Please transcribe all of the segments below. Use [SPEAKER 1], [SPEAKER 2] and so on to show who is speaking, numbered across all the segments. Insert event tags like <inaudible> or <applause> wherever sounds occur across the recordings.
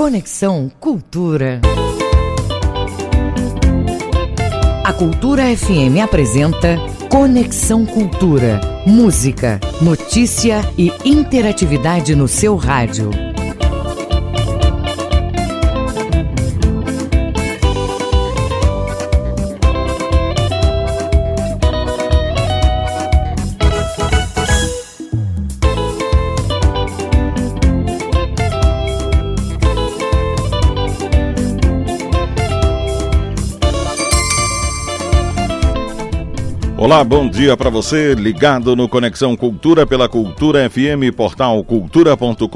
[SPEAKER 1] Conexão Cultura. A Cultura FM apresenta Conexão Cultura. Música, notícia e interatividade no seu rádio.
[SPEAKER 2] Olá, bom dia para você, ligado no Conexão Cultura pela Cultura FM, portal cultura.com.br.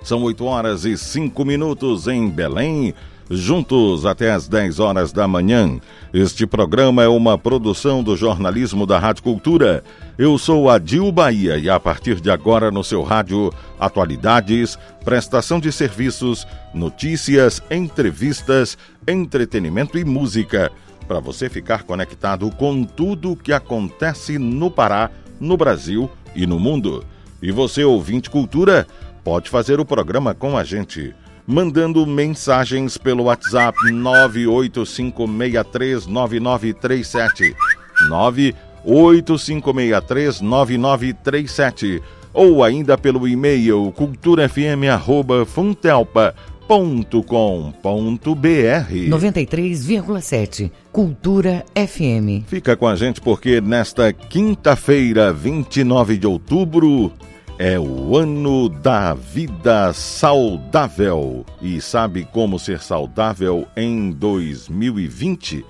[SPEAKER 2] São 8 horas e 5 minutos em Belém, juntos até as 10 horas da manhã. Este programa é uma produção do jornalismo da Rádio Cultura. Eu sou Adil Bahia e a partir de agora no seu rádio, atualidades, prestação de serviços, notícias, entrevistas, entretenimento e música para você ficar conectado com tudo o que acontece no Pará, no Brasil e no mundo. E você, ouvinte cultura, pode fazer o programa com a gente, mandando mensagens pelo WhatsApp 985639937. 985639937 ou ainda pelo e-mail culturafm@funtelpa com.br
[SPEAKER 1] 93,7 Cultura FM.
[SPEAKER 2] Fica com a gente porque nesta quinta-feira, 29 de outubro, é o ano da vida saudável. E sabe como ser saudável em 2020?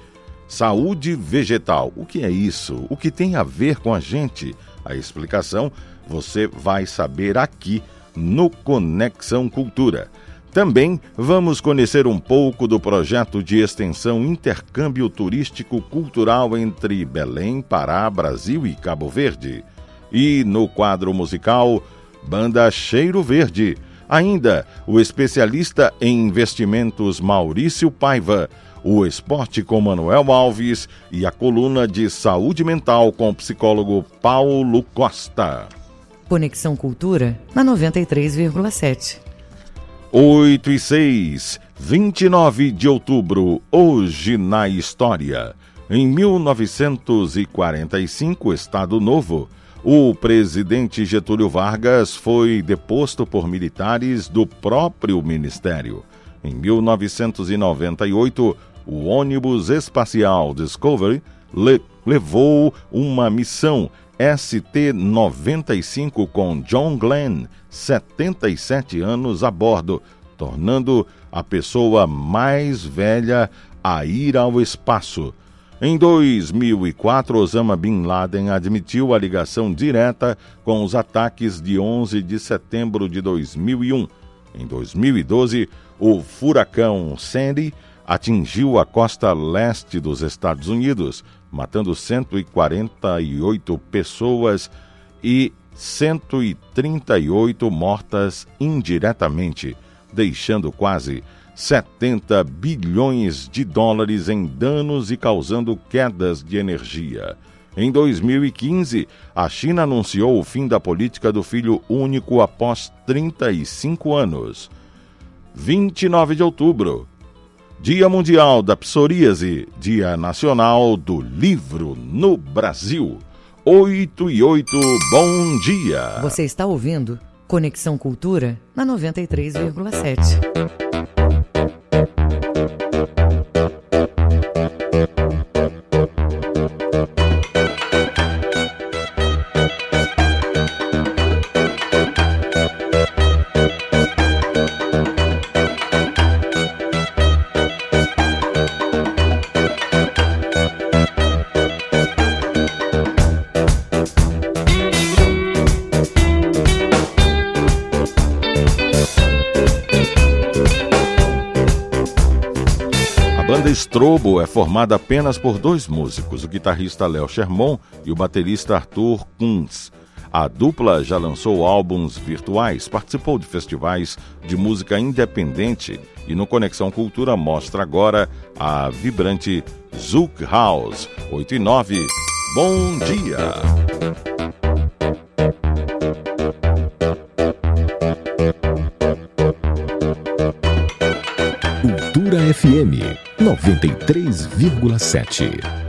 [SPEAKER 2] Saúde vegetal. O que é isso? O que tem a ver com a gente? A explicação você vai saber aqui no Conexão Cultura. Também vamos conhecer um pouco do projeto de extensão Intercâmbio Turístico Cultural entre Belém, Pará, Brasil e Cabo Verde. E no quadro musical, Banda Cheiro Verde. Ainda o especialista em investimentos Maurício Paiva, o esporte com Manuel Alves e a coluna de saúde mental com o psicólogo Paulo Costa.
[SPEAKER 1] Conexão Cultura na 93,7.
[SPEAKER 2] 8 e 6, 29 de outubro, hoje na história. Em 1945, Estado Novo, o presidente Getúlio Vargas foi deposto por militares do próprio ministério. Em 1998, o ônibus espacial Discovery le levou uma missão ST-95 com John Glenn, 77 anos, a bordo, tornando a pessoa mais velha a ir ao espaço. Em 2004, Osama Bin Laden admitiu a ligação direta com os ataques de 11 de setembro de 2001. Em 2012, o furacão Sandy atingiu a costa leste dos Estados Unidos, matando 148 pessoas e 138 mortas indiretamente, deixando quase 70 bilhões de dólares em danos e causando quedas de energia. Em 2015, a China anunciou o fim da política do filho único após 35 anos. 29 de outubro, Dia Mundial da Psoríase, Dia Nacional do Livro no Brasil. 8 e 8, bom dia.
[SPEAKER 1] Você está ouvindo Conexão Cultura na 93,7.
[SPEAKER 2] Strobo é formada apenas por dois músicos, o guitarrista Léo Sherman e o baterista Arthur Kunz. A dupla já lançou álbuns virtuais, participou de festivais de música independente e no Conexão Cultura mostra agora a vibrante Zouk House 8 e 9. Bom dia!
[SPEAKER 3] FM 93,7.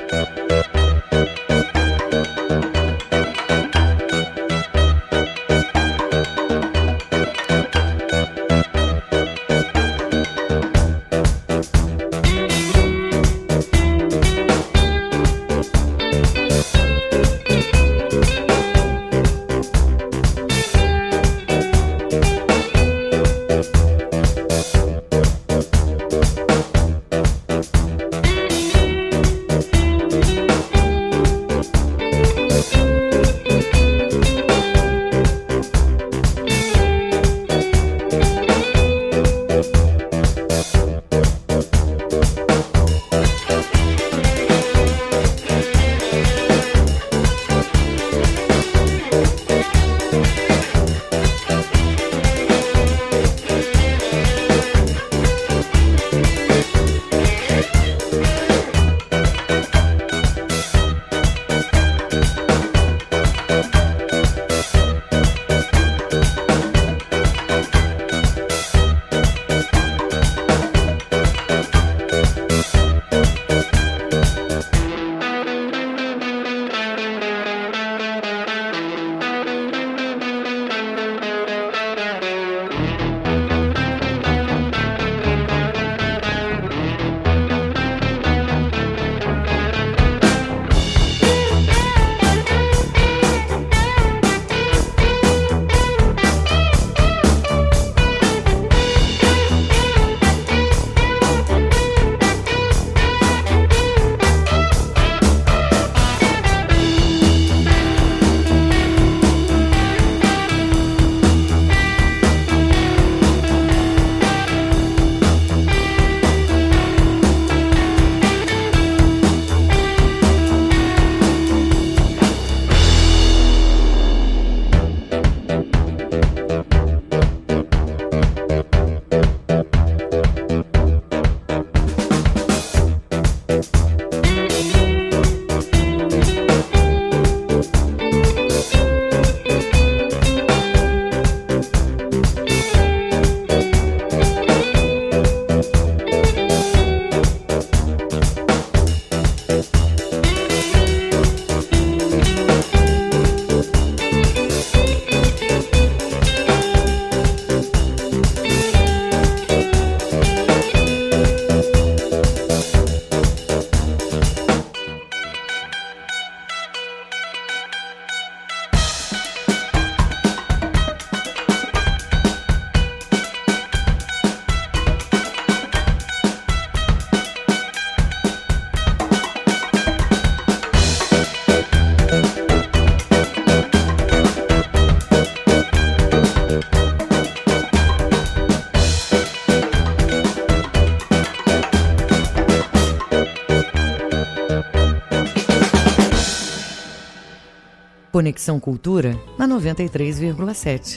[SPEAKER 1] Conexão Cultura na 93,7.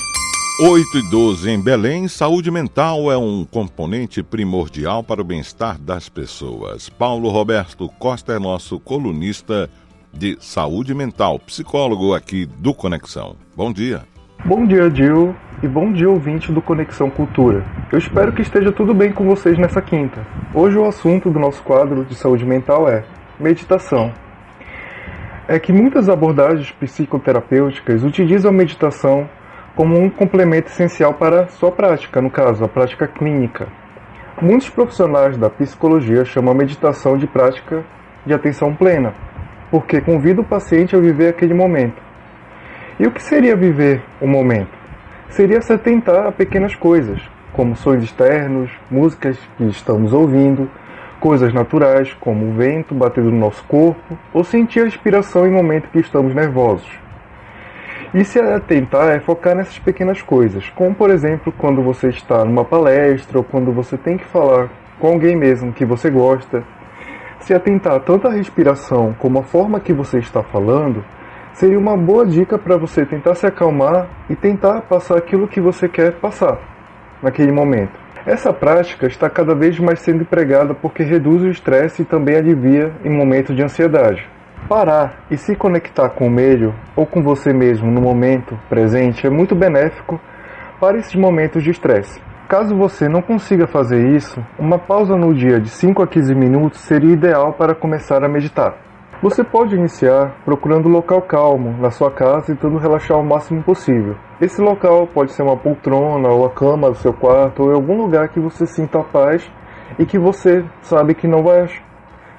[SPEAKER 2] 8 e 12 em Belém, saúde mental é um componente primordial para o bem-estar das pessoas. Paulo Roberto Costa é nosso colunista de saúde mental, psicólogo aqui do Conexão. Bom dia.
[SPEAKER 4] Bom dia, Gil, e bom dia, ouvinte do Conexão Cultura. Eu espero que esteja tudo bem com vocês nessa quinta. Hoje o assunto do nosso quadro de saúde mental é meditação é que muitas abordagens psicoterapêuticas utilizam a meditação como um complemento essencial para sua prática, no caso, a prática clínica. Muitos profissionais da psicologia chamam a meditação de prática de atenção plena, porque convida o paciente a viver aquele momento. E o que seria viver o momento? Seria se atentar a pequenas coisas, como sons externos, músicas que estamos ouvindo, coisas naturais, como o vento batendo no nosso corpo, ou sentir a respiração em momentos que estamos nervosos. E se atentar é focar nessas pequenas coisas, como por exemplo quando você está numa palestra ou quando você tem que falar com alguém mesmo que você gosta. Se atentar tanto à respiração como à forma que você está falando, seria uma boa dica para você tentar se acalmar e tentar passar aquilo que você quer passar naquele momento. Essa prática está cada vez mais sendo empregada porque reduz o estresse e também alivia em momentos de ansiedade. Parar e se conectar com o meio ou com você mesmo no momento presente é muito benéfico para esses momentos de estresse. Caso você não consiga fazer isso, uma pausa no dia de 5 a 15 minutos seria ideal para começar a meditar. Você pode iniciar procurando um local calmo na sua casa e tentando relaxar o máximo possível. Esse local pode ser uma poltrona ou a cama do seu quarto ou algum lugar que você sinta paz e que você sabe que não vai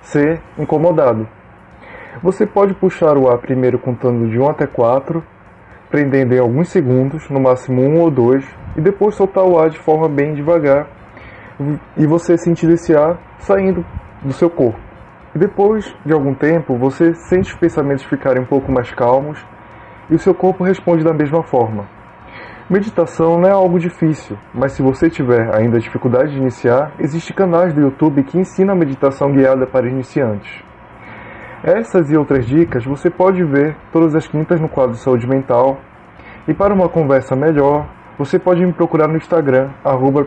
[SPEAKER 4] ser incomodado. Você pode puxar o ar primeiro contando de 1 até 4, prendendo em alguns segundos, no máximo 1 ou 2, e depois soltar o ar de forma bem devagar e você sentir esse ar saindo do seu corpo. E depois de algum tempo, você sente os pensamentos ficarem um pouco mais calmos e o seu corpo responde da mesma forma. Meditação não é algo difícil, mas se você tiver ainda dificuldade de iniciar, existem canais do YouTube que ensinam a meditação guiada para iniciantes. Essas e outras dicas você pode ver todas as quintas no quadro Saúde Mental. E para uma conversa melhor, você pode me procurar no Instagram,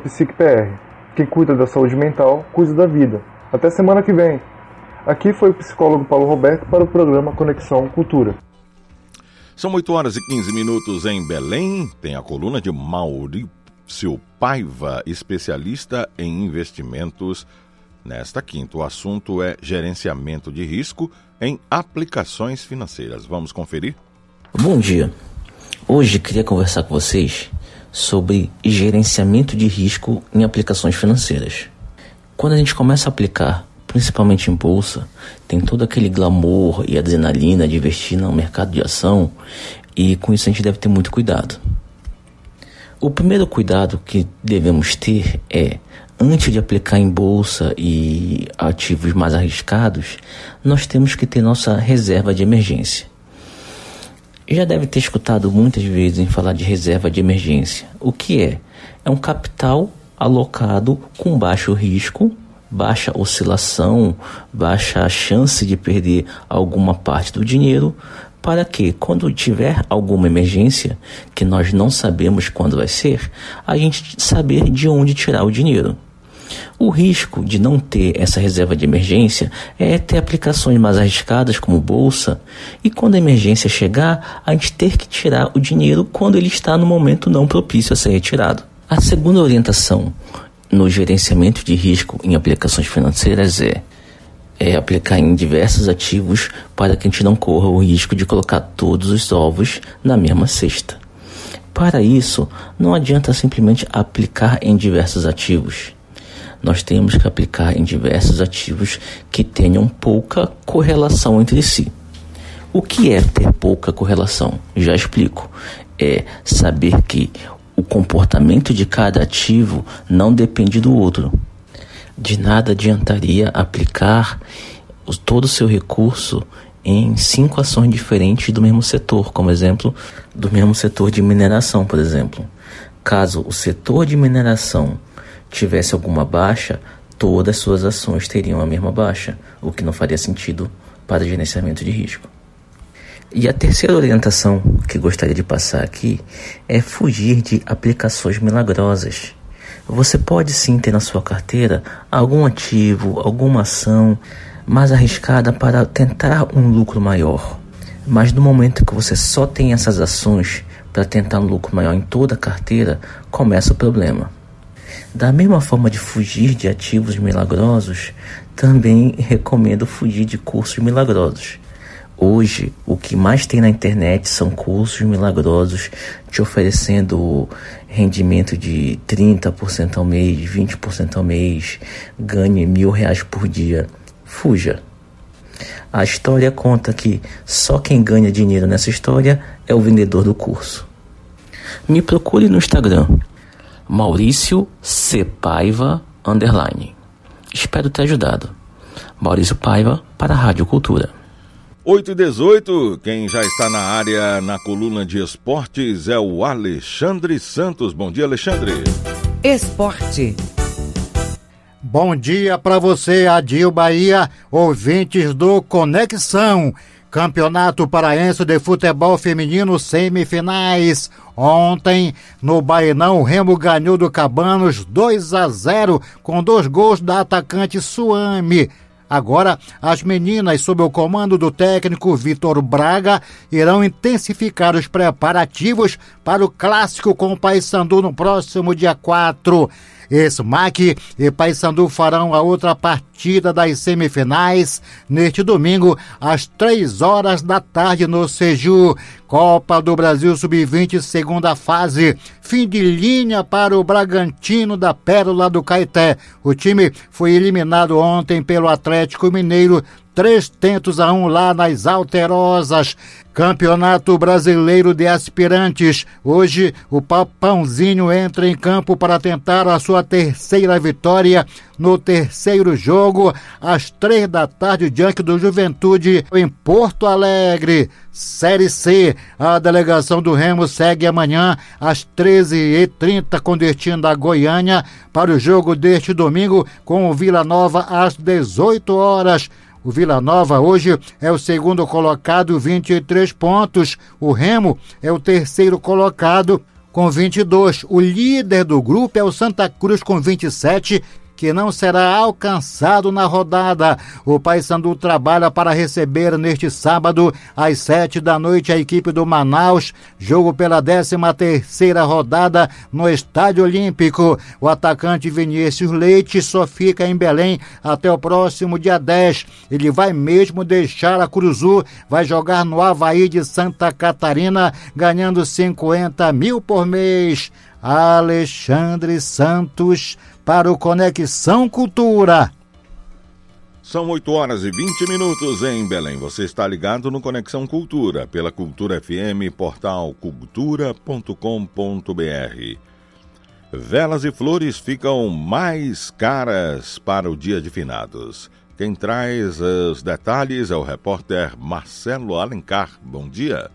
[SPEAKER 4] psicpr. Quem cuida da saúde mental, cuida da vida. Até semana que vem. Aqui foi o psicólogo Paulo Roberto para o programa Conexão Cultura.
[SPEAKER 2] São 8 horas e 15 minutos em Belém. Tem a coluna de Maurício Paiva, especialista em investimentos. Nesta quinta, o assunto é gerenciamento de risco em aplicações financeiras. Vamos conferir?
[SPEAKER 5] Bom dia. Hoje queria conversar com vocês sobre gerenciamento de risco em aplicações financeiras. Quando a gente começa a aplicar, principalmente em bolsa, tem todo aquele glamour e adrenalina de investir no mercado de ação e com isso a gente deve ter muito cuidado. O primeiro cuidado que devemos ter é, antes de aplicar em bolsa e ativos mais arriscados, nós temos que ter nossa reserva de emergência já deve ter escutado muitas vezes em falar de reserva de emergência. O que é? É um capital alocado com baixo risco, baixa oscilação, baixa chance de perder alguma parte do dinheiro, para que, quando tiver alguma emergência, que nós não sabemos quando vai ser, a gente saber de onde tirar o dinheiro. O risco de não ter essa reserva de emergência é ter aplicações mais arriscadas, como bolsa, e quando a emergência chegar, a gente ter que tirar o dinheiro quando ele está no momento não propício a ser retirado. A segunda orientação no gerenciamento de risco em aplicações financeiras é é aplicar em diversos ativos para que a gente não corra o risco de colocar todos os ovos na mesma cesta. Para isso, não adianta simplesmente aplicar em diversos ativos nós temos que aplicar em diversos ativos que tenham pouca correlação entre si. O que é ter pouca correlação? Já explico. É saber que o comportamento de cada ativo não depende do outro. De nada adiantaria aplicar todo o seu recurso em cinco ações diferentes do mesmo setor, como exemplo, do mesmo setor de mineração, por exemplo. Caso o setor de mineração tivesse alguma baixa, todas as suas ações teriam a mesma baixa, o que não faria sentido para gerenciamento de risco. E a terceira orientação que gostaria de passar aqui é fugir de aplicações milagrosas. Você pode sim ter na sua carteira algum ativo, alguma ação mais arriscada para tentar um lucro maior. Mas no momento que você só tem essas ações para tentar um lucro maior em toda a carteira, começa o problema. Da mesma forma de fugir de ativos milagrosos, também recomendo fugir de cursos milagrosos. Hoje, o que mais tem na internet são cursos milagrosos te oferecendo rendimento de 30% ao mês, 20% ao mês, ganhe mil reais por dia. Fuja. A história conta que só quem ganha dinheiro nessa história é o vendedor do curso. Me procure no Instagram, Maurício C. Paiva, underline. Espero ter ajudado. Maurício Paiva, para a Rádio Cultura.
[SPEAKER 2] 8 e 18, quem já está na área na coluna de esportes é o Alexandre Santos. Bom dia, Alexandre.
[SPEAKER 1] Esporte.
[SPEAKER 6] Bom dia para você, Adil Bahia, ouvintes do Conexão. Campeonato Paraense de Futebol Feminino semifinais. Ontem, no Bainão, o Remo ganhou do Cabanos 2 a 0 com dois gols da atacante Suame. Agora, as meninas, sob o comando do técnico Vitor Braga, irão intensificar os preparativos para o clássico com o Paysandu no próximo dia 4. Esmac e Paysandu farão a outra partida das semifinais neste domingo, às três horas da tarde no Seju. Copa do Brasil Sub-20, segunda fase. Fim de linha para o Bragantino da Pérola do Caeté. O time foi eliminado ontem pelo Atlético Mineiro três tentos a um lá nas Alterosas. Campeonato Brasileiro de Aspirantes. Hoje, o Papãozinho entra em campo para tentar a sua terceira vitória no terceiro jogo, às três da tarde, diante do Juventude, em Porto Alegre. Série C, a delegação do Remo segue amanhã às 13h30 com destino da Goiânia para o jogo deste domingo com o Vila Nova às 18 horas. O Vila Nova hoje é o segundo colocado, 23 pontos. O Remo é o terceiro colocado, com 22. O líder do grupo é o Santa Cruz, com 27 que não será alcançado na rodada. O Paysandu trabalha para receber neste sábado, às sete da noite, a equipe do Manaus, jogo pela 13 terceira rodada no Estádio Olímpico. O atacante Vinícius Leite só fica em Belém até o próximo dia 10. Ele vai mesmo deixar a Cruzu, vai jogar no Havaí de Santa Catarina, ganhando 50 mil por mês. Alexandre Santos para o Conexão Cultura.
[SPEAKER 2] São 8 horas e 20 minutos em Belém. Você está ligado no Conexão Cultura, pela Cultura FM, portal cultura.com.br. Velas e flores ficam mais caras para o dia de finados. Quem traz os detalhes é o repórter Marcelo Alencar. Bom dia.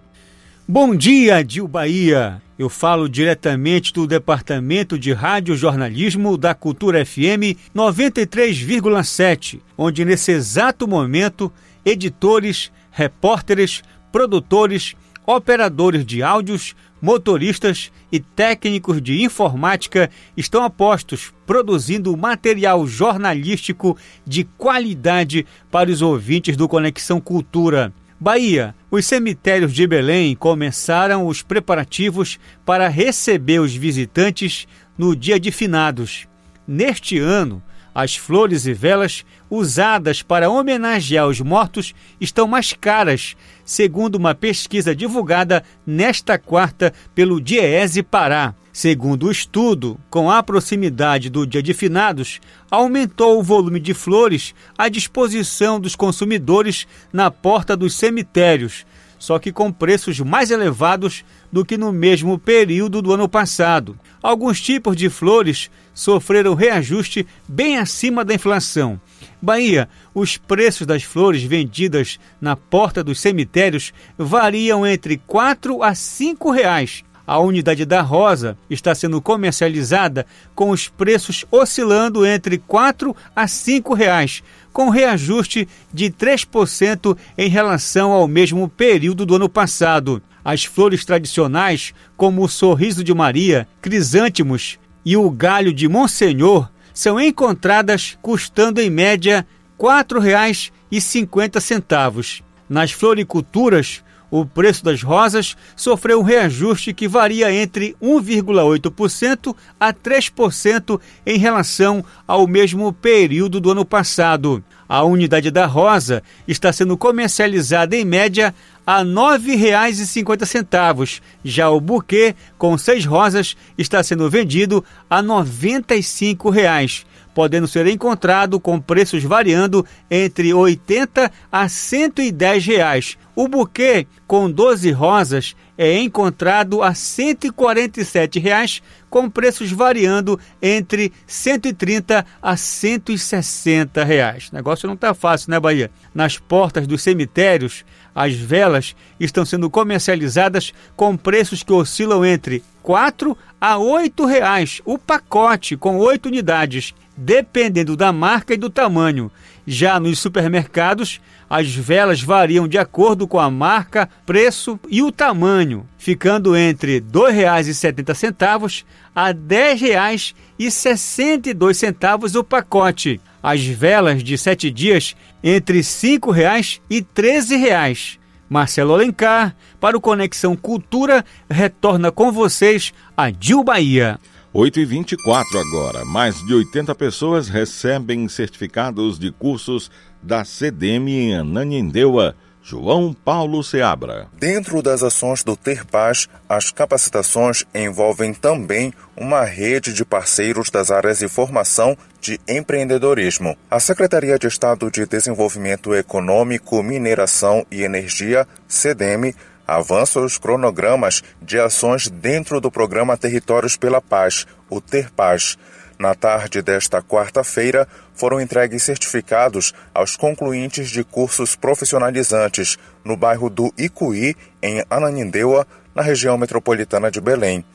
[SPEAKER 7] Bom dia, Dil Bahia. Eu falo diretamente do Departamento de Rádio Jornalismo da Cultura FM 93,7, onde nesse exato momento editores, repórteres, produtores, operadores de áudios, motoristas e técnicos de informática estão apostos produzindo material jornalístico de qualidade para os ouvintes do Conexão Cultura. Bahia, os cemitérios de Belém começaram os preparativos para receber os visitantes no dia de finados. Neste ano, as flores e velas usadas para homenagear os mortos estão mais caras, segundo uma pesquisa divulgada nesta quarta pelo Diese Pará. Segundo o estudo, com a proximidade do Dia de Finados, aumentou o volume de flores à disposição dos consumidores na porta dos cemitérios, só que com preços mais elevados do que no mesmo período do ano passado. Alguns tipos de flores sofreram reajuste bem acima da inflação. Bahia, os preços das flores vendidas na porta dos cemitérios variam entre 4 a 5 reais a unidade da rosa está sendo comercializada com os preços oscilando entre 4 a 5 reais, com reajuste de 3% em relação ao mesmo período do ano passado. As flores tradicionais, como o sorriso de Maria, crisântemos e o galho de Monsenhor, são encontradas custando em média R$ 4,50. Nas floriculturas, o preço das rosas sofreu um reajuste que varia entre 1,8% a 3% em relação ao mesmo período do ano passado. A unidade da rosa está sendo comercializada em média a R$ 9,50. Já o buquê com seis rosas está sendo vendido a 95 reais podendo ser encontrado com preços variando entre 80 a 110 reais. O buquê com 12 rosas é encontrado a 147 reais, com preços variando entre 130 a 160 reais. O negócio não está fácil, né, Bahia? Nas portas dos cemitérios, as velas estão sendo comercializadas com preços que oscilam entre 4 a 8 reais o pacote com 8 unidades dependendo da marca e do tamanho. Já nos supermercados, as velas variam de acordo com a marca, preço e o tamanho, ficando entre R$ 2,70 a R$ 10,62 o pacote. As velas de sete dias entre R$ 5,00 e R$ 13,00. Marcelo Alencar, para o Conexão Cultura, retorna com vocês a Dil Bahia.
[SPEAKER 2] 8 e 24 agora. Mais de 80 pessoas recebem certificados de cursos da CDM em Ananindeua. João Paulo Seabra.
[SPEAKER 8] Dentro das ações do Ter Paz, as capacitações envolvem também uma rede de parceiros das áreas de formação de empreendedorismo. A Secretaria de Estado de Desenvolvimento Econômico, Mineração e Energia, CDM, avança os cronogramas de ações dentro do programa Territórios pela Paz, o Ter Paz. Na tarde desta quarta-feira, foram entregues certificados aos concluintes de cursos profissionalizantes no bairro do Icuí, em Ananindeua, na região metropolitana de Belém.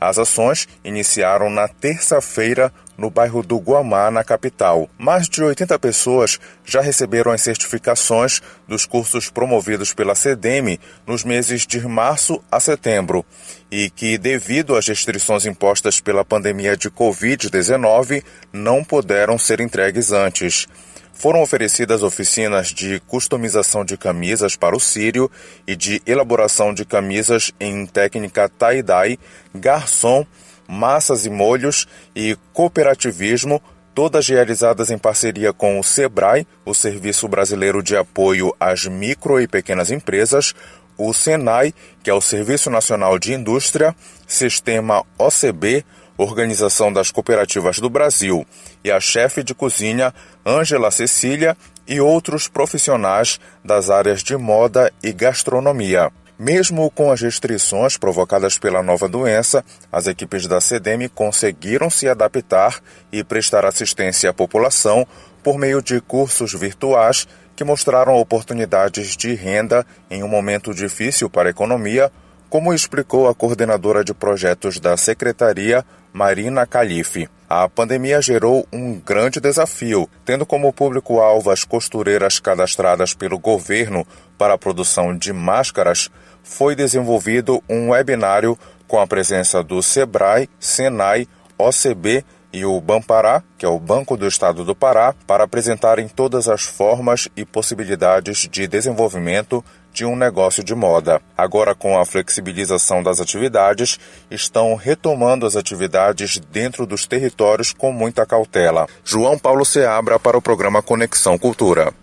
[SPEAKER 8] As ações iniciaram na terça-feira no bairro do Guamá, na capital. Mais de 80 pessoas já receberam as certificações dos cursos promovidos pela CDM nos meses de março a setembro e que, devido às restrições impostas pela pandemia de Covid-19, não puderam ser entregues antes. Foram oferecidas oficinas de customização de camisas para o sírio e de elaboração de camisas em técnica tie-dye, garçom, massas e molhos e cooperativismo, todas realizadas em parceria com o SEBRAE, o Serviço Brasileiro de Apoio às Micro e Pequenas Empresas, o SENAI, que é o Serviço Nacional de Indústria, Sistema OCB, Organização das Cooperativas do Brasil, e a chefe de cozinha Ângela Cecília e outros profissionais das áreas de moda e gastronomia. Mesmo com as restrições provocadas pela nova doença, as equipes da CDM conseguiram se adaptar e prestar assistência à população por meio de cursos virtuais que mostraram oportunidades de renda em um momento difícil para a economia, como explicou a coordenadora de projetos da Secretaria, Marina Calife. A pandemia gerou um grande desafio, tendo como público-alvo as costureiras cadastradas pelo governo para a produção de máscaras, foi desenvolvido um webinário com a presença do SEBRAE, SENAI, OCB e o Bampará, que é o Banco do Estado do Pará, para apresentarem todas as formas e possibilidades de desenvolvimento de um negócio de moda. Agora, com a flexibilização das atividades, estão retomando as atividades dentro dos territórios com muita cautela. João Paulo Seabra para o programa Conexão Cultura.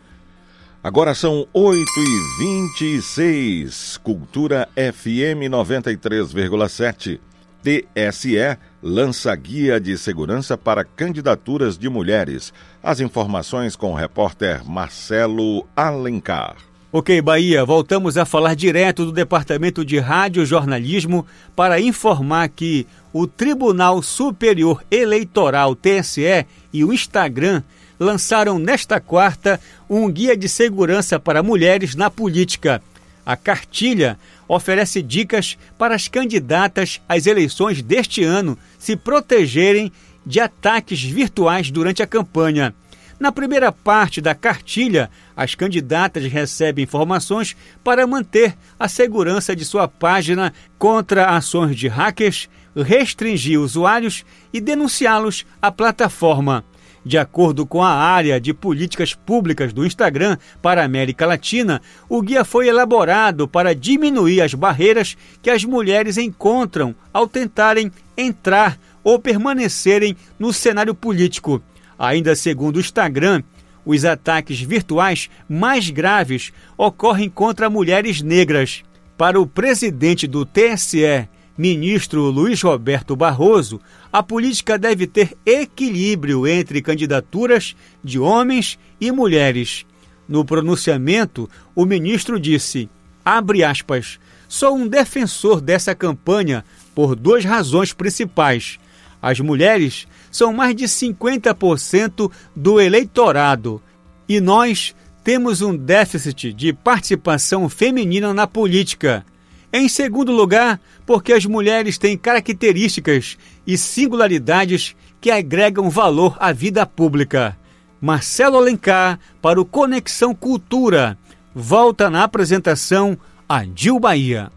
[SPEAKER 2] Agora são 8 e 26 Cultura FM 93,7. TSE lança guia de segurança para candidaturas de mulheres. As informações com o repórter Marcelo Alencar.
[SPEAKER 7] Ok, Bahia, voltamos a falar direto do Departamento de Rádio Jornalismo para informar que o Tribunal Superior Eleitoral TSE e o Instagram lançaram nesta quarta um guia de segurança para mulheres na política. A cartilha oferece dicas para as candidatas às eleições deste ano se protegerem de ataques virtuais durante a campanha. Na primeira parte da cartilha, as candidatas recebem informações para manter a segurança de sua página contra ações de hackers, restringir usuários e denunciá-los à plataforma. De acordo com a área de políticas públicas do Instagram para a América Latina, o guia foi elaborado para diminuir as barreiras que as mulheres encontram ao tentarem entrar ou permanecerem no cenário político. Ainda segundo o Instagram, os ataques virtuais mais graves ocorrem contra mulheres negras. Para o presidente do TSE, ministro Luiz Roberto Barroso, a política deve ter equilíbrio entre candidaturas de homens e mulheres. No pronunciamento, o ministro disse: abre aspas, sou um defensor dessa campanha por duas razões principais. As mulheres são mais de 50% do eleitorado e nós temos um déficit de participação feminina na política. Em segundo lugar, porque as mulheres têm características e singularidades que agregam valor à vida pública. Marcelo Alencar para o Conexão Cultura. Volta na apresentação a Dil Bahia.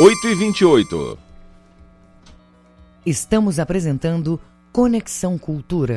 [SPEAKER 2] 8 e 28.
[SPEAKER 1] Estamos apresentando Conexão Cultura.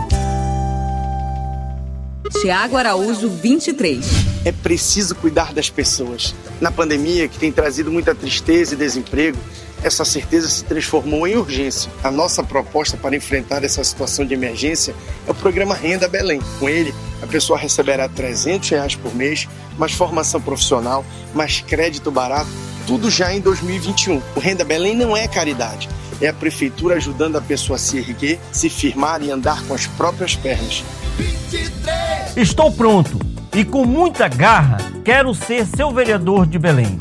[SPEAKER 9] Tiago Araújo, 23.
[SPEAKER 10] É preciso cuidar das pessoas. Na pandemia, que tem trazido muita tristeza e desemprego, essa certeza se transformou em urgência. A nossa proposta para enfrentar essa situação de emergência é o programa Renda Belém. Com ele, a pessoa receberá 300 reais por mês, mais formação profissional, mais crédito barato, tudo já em 2021. O Renda Belém não é caridade, é a prefeitura ajudando a pessoa a se erguer, se firmar e andar com as próprias pernas.
[SPEAKER 11] Estou pronto e com muita garra quero ser seu vereador de Belém.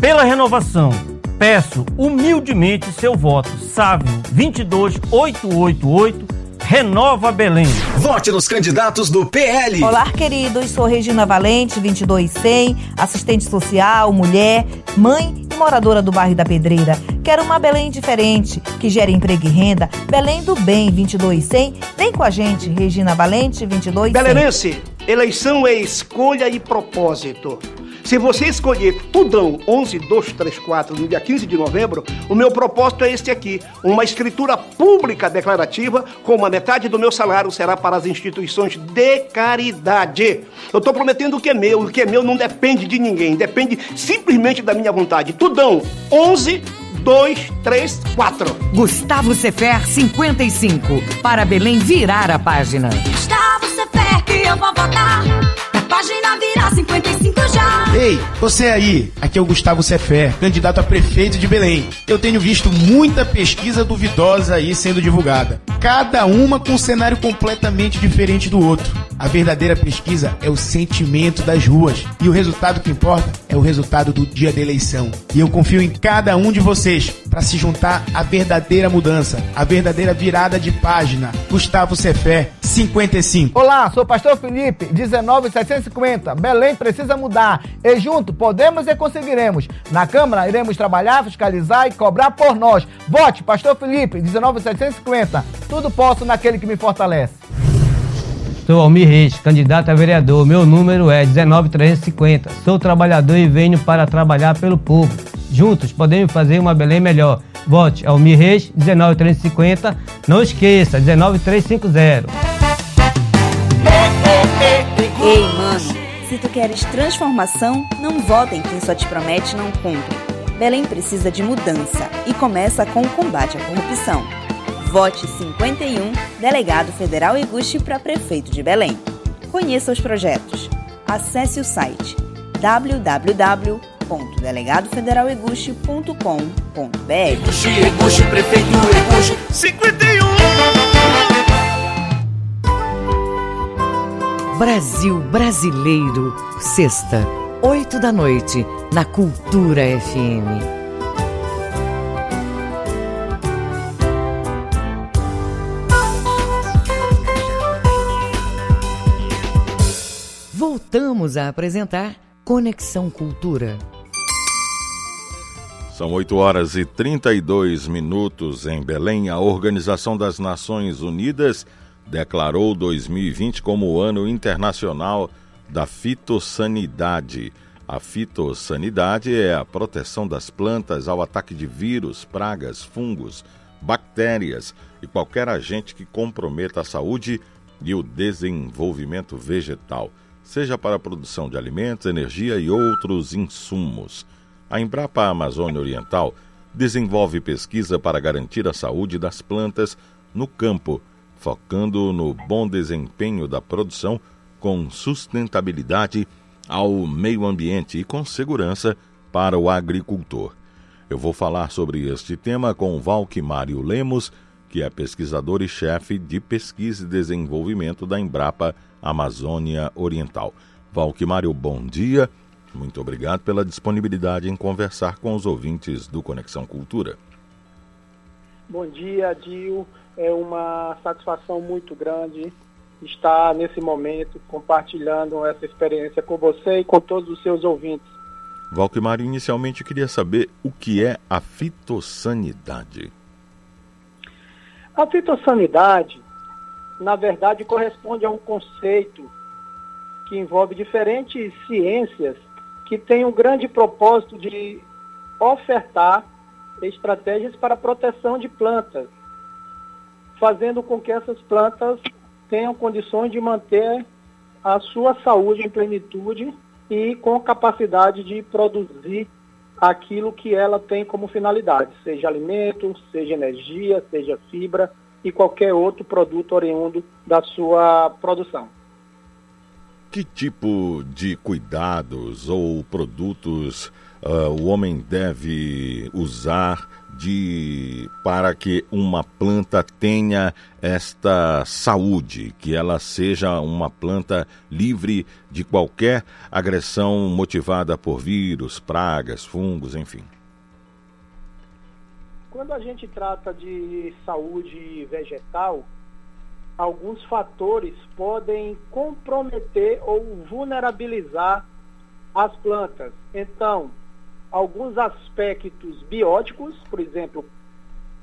[SPEAKER 11] Pela renovação, peço humildemente seu voto. Sávio 22888 Renova Belém.
[SPEAKER 12] Vote nos candidatos do PL.
[SPEAKER 13] Olá, queridos. Sou Regina Valente, 2200, assistente social, mulher, mãe e moradora do bairro da Pedreira. Quero uma Belém diferente, que gere emprego e renda. Belém do Bem, 22100. Vem com a gente, Regina Valente, 2200.
[SPEAKER 14] Belenense, eleição é escolha e propósito. Se você escolher Tudão 11234 no dia 15 de novembro, o meu propósito é este aqui: uma escritura pública declarativa com uma metade do meu salário será para as instituições de caridade. Eu estou prometendo o que é meu, o que é meu não depende de ninguém, depende simplesmente da minha vontade. Tudão 11 2, 3, 4.
[SPEAKER 1] Gustavo Sefer, 55. Para Belém virar a página.
[SPEAKER 15] Gustavo Sefer, que eu vou votar. Página virar 55 já.
[SPEAKER 16] Ei, você aí, aqui é o Gustavo Cefé, candidato a prefeito de Belém. Eu tenho visto muita pesquisa duvidosa aí sendo divulgada, cada uma com um cenário completamente diferente do outro. A verdadeira pesquisa é o sentimento das ruas e o resultado que importa é o resultado do dia da eleição. E eu confio em cada um de vocês para se juntar à verdadeira mudança, a verdadeira virada de página. Gustavo Cefé, 55.
[SPEAKER 17] Olá, sou o pastor Felipe, 19750. Belém precisa mudar. E junto podemos e conseguiremos. Na Câmara iremos trabalhar, fiscalizar e cobrar por nós. Vote, pastor Felipe, 19750. Tudo posso naquele que me fortalece.
[SPEAKER 18] Sou Almir Reis, candidato a vereador. Meu número é 19350. Sou trabalhador e venho para trabalhar pelo povo. Juntos podemos fazer uma Belém melhor. Vote Almir Reis, 19350. Não esqueça, 19350.
[SPEAKER 9] Se tu queres transformação, não vote em quem só te promete não cumpre. Belém precisa de mudança e começa com o combate à corrupção. Vote 51, Delegado Federal Iguchi para prefeito de Belém. Conheça os projetos. Acesse o site www.delegadofederaleguchi.com.br.
[SPEAKER 12] Eguchi, Eguchi, prefeito Eguchi, 51!
[SPEAKER 1] Brasil Brasileiro, sexta, oito da noite, na Cultura FM. Voltamos a apresentar Conexão Cultura.
[SPEAKER 2] São 8 horas e 32 minutos em Belém. A Organização das Nações Unidas declarou 2020 como o Ano Internacional da Fitossanidade. A fitossanidade é a proteção das plantas ao ataque de vírus, pragas, fungos, bactérias e qualquer agente que comprometa a saúde e o desenvolvimento vegetal, seja para a produção de alimentos, energia e outros insumos. A Embrapa Amazônia Oriental desenvolve pesquisa para garantir a saúde das plantas no campo focando no bom desempenho da produção com sustentabilidade ao meio ambiente e com segurança para o agricultor. Eu vou falar sobre este tema com Valquimário Lemos, que é pesquisador e chefe de pesquisa e desenvolvimento da Embrapa Amazônia Oriental. Valquimário, bom dia. Muito obrigado pela disponibilidade em conversar com os ouvintes do Conexão Cultura.
[SPEAKER 19] Bom dia, Dil. É uma satisfação muito grande estar nesse momento compartilhando essa experiência com você e com todos os seus ouvintes.
[SPEAKER 2] Valquimário, inicialmente queria saber o que é a fitossanidade.
[SPEAKER 19] A fitossanidade, na verdade, corresponde a um conceito que envolve diferentes ciências que têm um grande propósito de ofertar estratégias para a proteção de plantas, fazendo com que essas plantas tenham condições de manter a sua saúde em plenitude e com capacidade de produzir aquilo que ela tem como finalidade, seja alimento, seja energia, seja fibra e qualquer outro produto oriundo da sua produção.
[SPEAKER 2] Que tipo de cuidados ou produtos uh, o homem deve usar de para que uma planta tenha esta saúde, que ela seja uma planta livre de qualquer agressão motivada por vírus, pragas, fungos, enfim.
[SPEAKER 19] Quando a gente trata de saúde vegetal, alguns fatores podem comprometer ou vulnerabilizar as plantas. Então, alguns aspectos bióticos, por exemplo,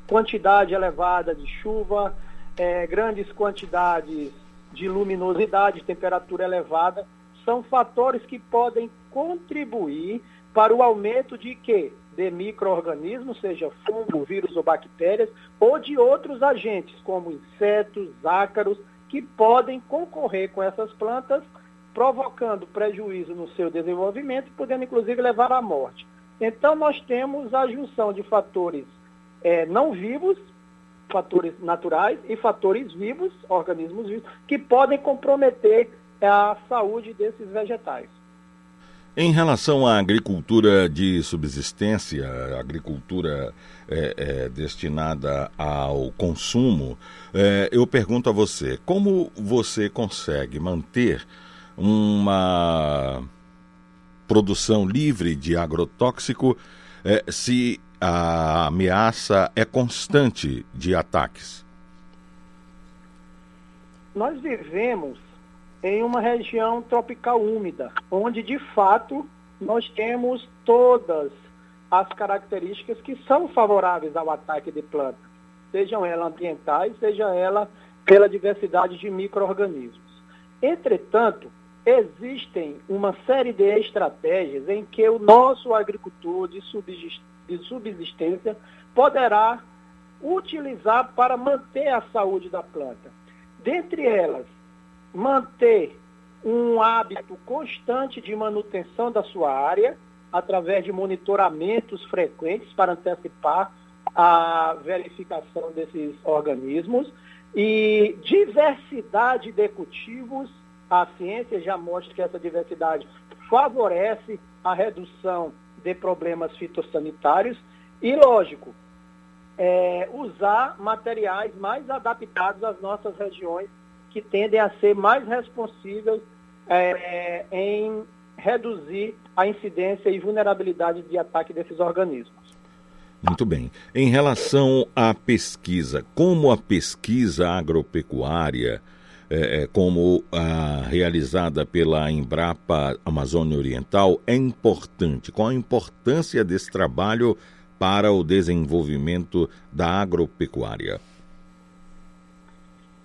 [SPEAKER 19] quantidade elevada de chuva, é, grandes quantidades de luminosidade, temperatura elevada, são fatores que podem contribuir para o aumento de quê? De micro-organismos, seja fungo, vírus ou bactérias, ou de outros agentes, como insetos, ácaros, que podem concorrer com essas plantas, provocando prejuízo no seu desenvolvimento, podendo inclusive levar à morte. Então, nós temos a junção de fatores é, não vivos, fatores naturais, e fatores vivos, organismos vivos, que podem comprometer a saúde desses vegetais.
[SPEAKER 2] Em relação à agricultura de subsistência, agricultura é, é, destinada ao consumo, é, eu pergunto a você: como você consegue manter uma produção livre de agrotóxico eh, se a ameaça é constante de ataques?
[SPEAKER 19] Nós vivemos em uma região tropical úmida, onde de fato nós temos todas as características que são favoráveis ao ataque de plantas, sejam elas ambientais, seja ela pela diversidade de micro-organismos. Entretanto, existem uma série de estratégias em que o nosso agricultor de subsistência poderá utilizar para manter a saúde da planta. Dentre elas, manter um hábito constante de manutenção da sua área, através de monitoramentos frequentes para antecipar a verificação desses organismos, e diversidade de cultivos a ciência já mostra que essa diversidade favorece a redução de problemas fitossanitários e, lógico, é, usar materiais mais adaptados às nossas regiões, que tendem a ser mais responsíveis é, em reduzir a incidência e vulnerabilidade de ataque desses organismos.
[SPEAKER 2] Muito bem. Em relação à pesquisa, como a pesquisa agropecuária é, é, como a realizada pela Embrapa Amazônia Oriental é importante? Qual a importância desse trabalho para o desenvolvimento da agropecuária?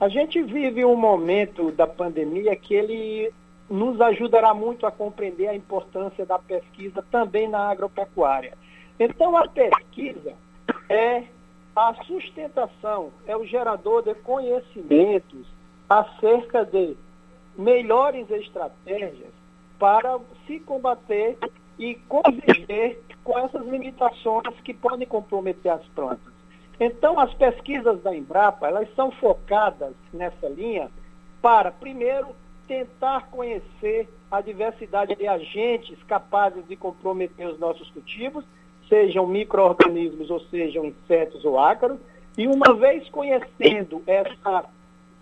[SPEAKER 19] A gente vive um momento da pandemia que ele nos ajudará muito a compreender a importância da pesquisa também na agropecuária. Então, a pesquisa é a sustentação, é o gerador de conhecimentos, acerca de melhores estratégias para se combater e conviver com essas limitações que podem comprometer as plantas. Então, as pesquisas da Embrapa, elas são focadas nessa linha para, primeiro, tentar conhecer a diversidade de agentes capazes de comprometer os nossos cultivos, sejam micro-organismos ou sejam insetos ou ácaros, e uma vez conhecendo essa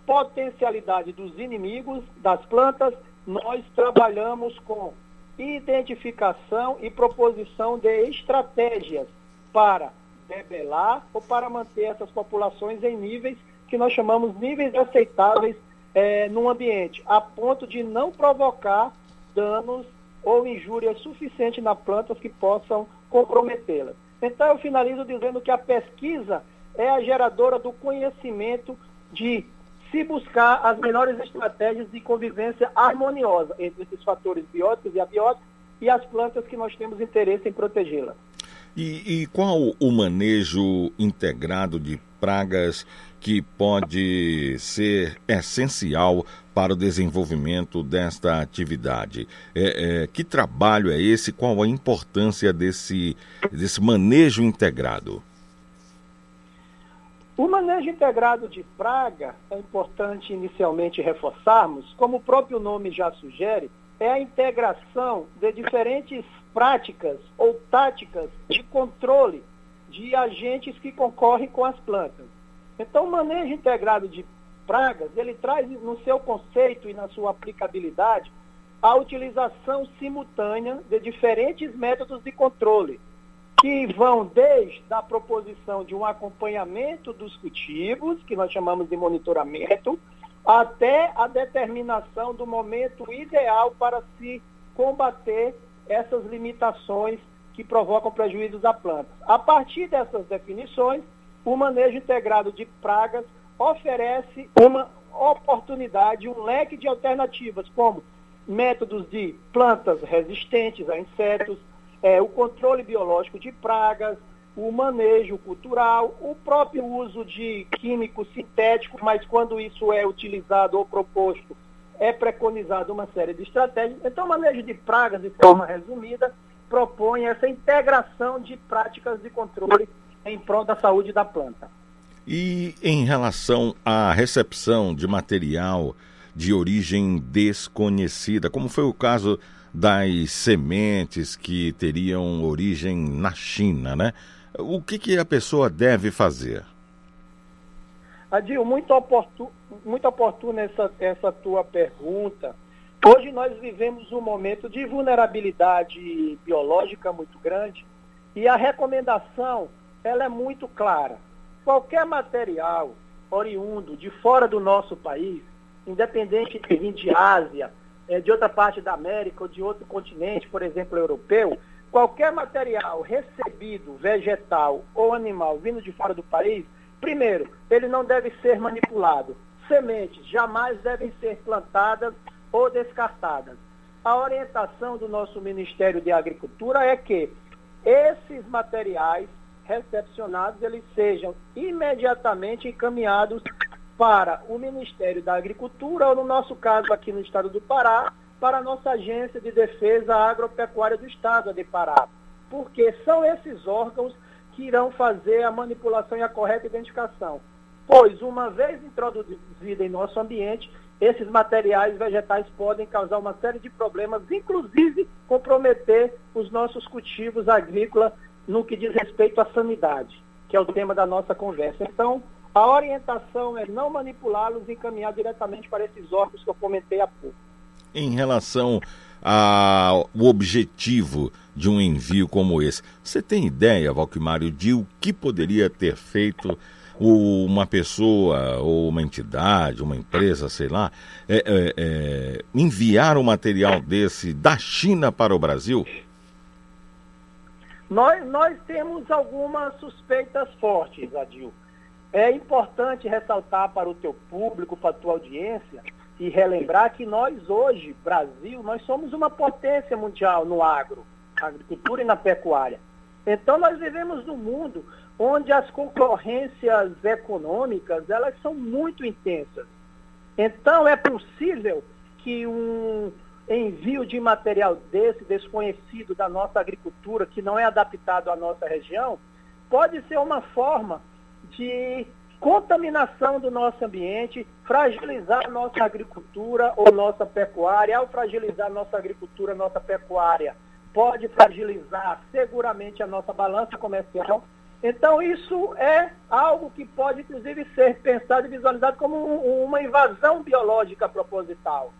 [SPEAKER 19] potencialidade dos inimigos das plantas, nós trabalhamos com identificação e proposição de estratégias para debelar ou para manter essas populações em níveis que nós chamamos níveis aceitáveis é, no ambiente, a ponto de não provocar danos ou injúrias suficientes na plantas que possam comprometê-las. Então eu finalizo dizendo que a pesquisa é a geradora do conhecimento de se buscar as melhores estratégias de convivência harmoniosa entre esses fatores bióticos e abióticos e as plantas que nós temos interesse em protegê-las.
[SPEAKER 2] E, e, qual o manejo integrado de pragas que pode ser essencial para o desenvolvimento desta atividade? É, é, que trabalho é esse? Qual a importância desse, desse manejo integrado?
[SPEAKER 19] O manejo integrado de praga é importante inicialmente reforçarmos, como o próprio nome já sugere, é a integração de diferentes práticas ou táticas de controle de agentes que concorrem com as plantas. Então, o manejo integrado de pragas, ele traz no seu conceito e na sua aplicabilidade a utilização simultânea de diferentes métodos de controle, que vão desde a proposição de um acompanhamento dos cultivos, que nós chamamos de monitoramento, até a determinação do momento ideal para se combater essas limitações que provocam prejuízos à planta. A partir dessas definições, o manejo integrado de pragas oferece uma oportunidade, um leque de alternativas, como métodos de plantas resistentes a insetos, é, o controle biológico de pragas, o manejo cultural, o próprio uso de químicos sintéticos, mas quando isso é utilizado ou proposto, é preconizado uma série de estratégias. Então, o manejo de pragas, de forma resumida, propõe essa integração de práticas de controle em prol da saúde da planta.
[SPEAKER 2] E em relação à recepção de material de origem desconhecida, como foi o caso das sementes que teriam origem na China, né? O que, que a pessoa deve fazer?
[SPEAKER 19] Adil, muito oportuno, muito oportuna essa, essa tua pergunta. Hoje nós vivemos um momento de vulnerabilidade biológica muito grande e a recomendação ela é muito clara. Qualquer material oriundo de fora do nosso país, independente de vir de Ásia, é, de outra parte da América ou de outro continente, por exemplo, europeu, qualquer material recebido, vegetal ou animal, vindo de fora do país, primeiro, ele não deve ser manipulado. Sementes jamais devem ser plantadas ou descartadas. A orientação do nosso Ministério de Agricultura é que esses materiais recepcionados eles sejam imediatamente encaminhados para o Ministério da Agricultura, ou no nosso caso aqui no estado do Pará, para a nossa Agência de Defesa Agropecuária do Estado de Pará. Porque são esses órgãos que irão fazer a manipulação e a correta identificação. Pois, uma vez introduzida em nosso ambiente, esses materiais vegetais podem causar uma série de problemas, inclusive comprometer os nossos cultivos agrícolas no que diz respeito à sanidade, que é o tema da nossa conversa. Então, a orientação é não manipulá-los e encaminhar diretamente para esses órgãos que eu comentei há pouco.
[SPEAKER 2] Em relação ao objetivo de um envio como esse, você tem ideia, Valquimário, de o que poderia ter feito uma pessoa ou uma entidade, uma empresa, sei lá, é, é, é, enviar um material desse da China para o Brasil?
[SPEAKER 19] Nós, nós temos algumas suspeitas fortes, Adil. É importante ressaltar para o teu público, para a tua audiência, e relembrar que nós hoje, Brasil, nós somos uma potência mundial no agro, na agricultura e na pecuária. Então nós vivemos num mundo onde as concorrências econômicas, elas são muito intensas. Então é possível que um envio de material desse desconhecido da nossa agricultura, que não é adaptado à nossa região, pode ser uma forma de contaminação do nosso ambiente, fragilizar nossa agricultura ou nossa pecuária. Ao fragilizar nossa agricultura, nossa pecuária, pode fragilizar seguramente a nossa balança comercial. Então, isso é algo que pode, inclusive, ser pensado e visualizado como um, uma invasão biológica proposital.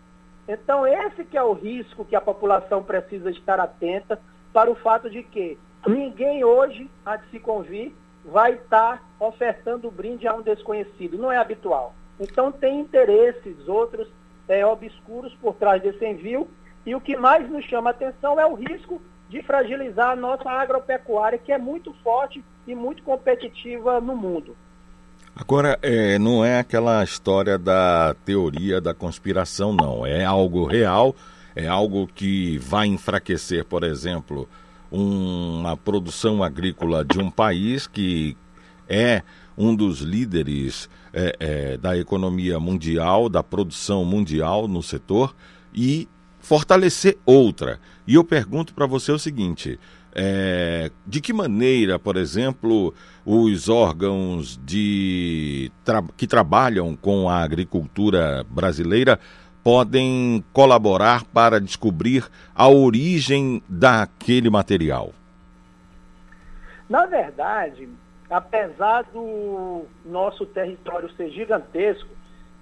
[SPEAKER 19] Então, esse que é o risco que a população precisa estar atenta para o fato de que ninguém hoje, a de se convir, vai estar ofertando brinde a um desconhecido. Não é habitual. Então, tem interesses outros é, obscuros por trás desse envio. E o que mais nos chama a atenção é o risco de fragilizar a nossa agropecuária, que é muito forte e muito competitiva no mundo.
[SPEAKER 2] Agora, é, não é aquela história da teoria da conspiração, não. É algo real, é algo que vai enfraquecer, por exemplo, uma produção agrícola de um país que é um dos líderes é, é, da economia mundial, da produção mundial no setor, e fortalecer outra. E eu pergunto para você o seguinte: é, de que maneira, por exemplo, os órgãos de, tra que trabalham com a agricultura brasileira podem colaborar para descobrir a origem daquele material?
[SPEAKER 19] Na verdade, apesar do nosso território ser gigantesco,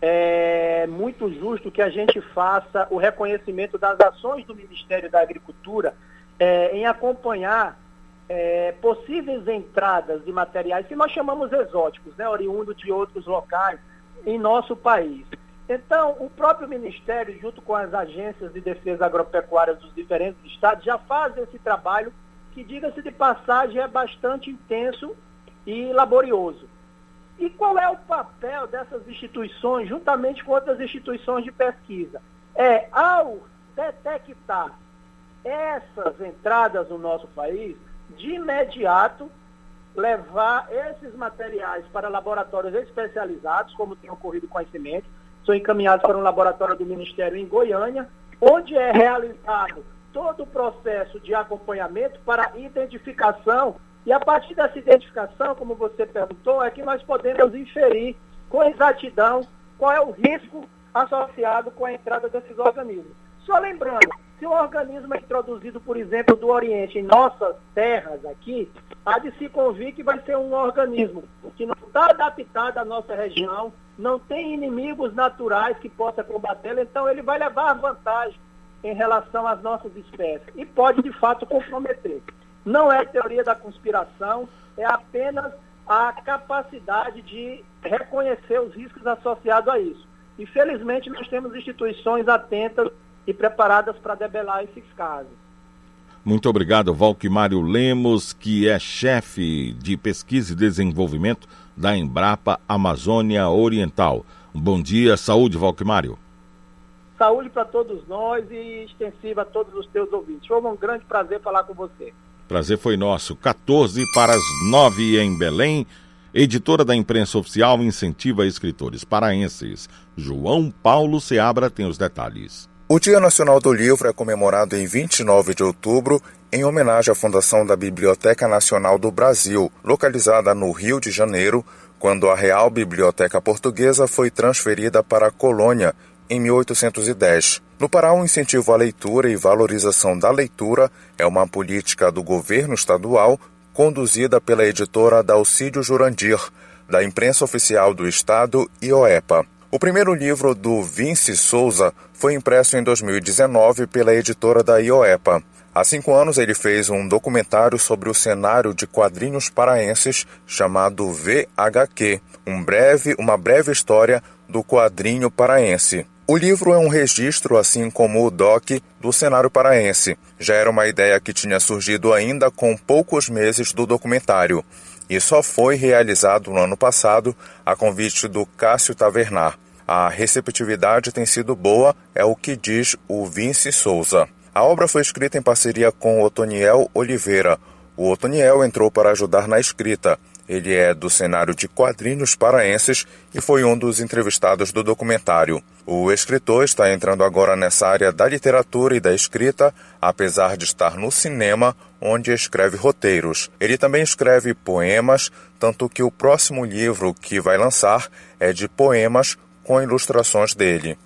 [SPEAKER 19] é muito justo que a gente faça o reconhecimento das ações do Ministério da Agricultura é, em acompanhar é, possíveis entradas de materiais que nós chamamos exóticos, né, oriundo de outros locais em nosso país. Então, o próprio Ministério, junto com as agências de defesa agropecuária dos diferentes estados, já faz esse trabalho que, diga-se de passagem, é bastante intenso e laborioso. E qual é o papel dessas instituições, juntamente com outras instituições de pesquisa? É, ao detectar essas entradas no nosso país, de imediato levar esses materiais para laboratórios especializados, como tem ocorrido com as sementes, são encaminhados para um laboratório do Ministério em Goiânia, onde é realizado todo o processo de acompanhamento para identificação e a partir dessa identificação, como você perguntou, é que nós podemos inferir com exatidão qual é o risco associado com a entrada desses organismos. Só lembrando, se um organismo é introduzido, por exemplo, do Oriente em nossas terras aqui, há de se convir que vai ser um organismo que não está adaptado à nossa região, não tem inimigos naturais que possa combatê-lo, então ele vai levar vantagem em relação às nossas espécies e pode, de fato, comprometer. Não é teoria da conspiração, é apenas a capacidade de reconhecer os riscos associados a isso. E, felizmente, nós temos instituições atentas e preparadas para debelar esses casos.
[SPEAKER 2] Muito obrigado, Valquimário Lemos, que é chefe de pesquisa e desenvolvimento da Embrapa Amazônia Oriental. Um bom dia, saúde, Valquimário.
[SPEAKER 19] Saúde para todos nós e extensiva a todos os teus ouvintes. Foi um grande prazer falar com você.
[SPEAKER 2] Prazer foi nosso. 14 para as 9 em Belém. Editora da imprensa oficial incentiva escritores paraenses. João Paulo Seabra tem os detalhes.
[SPEAKER 8] O Dia Nacional do Livro é comemorado em 29 de outubro em homenagem à fundação da Biblioteca Nacional do Brasil, localizada no Rio de Janeiro, quando a Real Biblioteca Portuguesa foi transferida para a colônia em 1810. No Pará, o incentivo à leitura e valorização da leitura é uma política do governo estadual conduzida pela editora Dalcídio Jurandir, da imprensa oficial do estado e OEPA. O primeiro livro do Vince Souza foi impresso em 2019 pela editora da IOEPA. Há cinco anos ele fez um documentário sobre o cenário de quadrinhos paraenses chamado VHQ, um breve, uma breve história do quadrinho paraense. O livro é um registro, assim como o DOC, do cenário paraense. Já era uma ideia que tinha surgido ainda com poucos meses do documentário e só foi realizado no ano passado a convite do Cássio Tavernar. A receptividade tem sido boa, é o que diz o Vince Souza. A obra foi escrita em parceria com Otoniel Oliveira. O Otoniel entrou para ajudar na escrita. Ele é do cenário de quadrinhos paraenses e foi um dos entrevistados do documentário. O escritor está entrando agora nessa área da literatura e da escrita, apesar de estar no cinema, onde escreve roteiros. Ele também escreve poemas, tanto que o próximo livro que vai lançar é de poemas com ilustrações dele.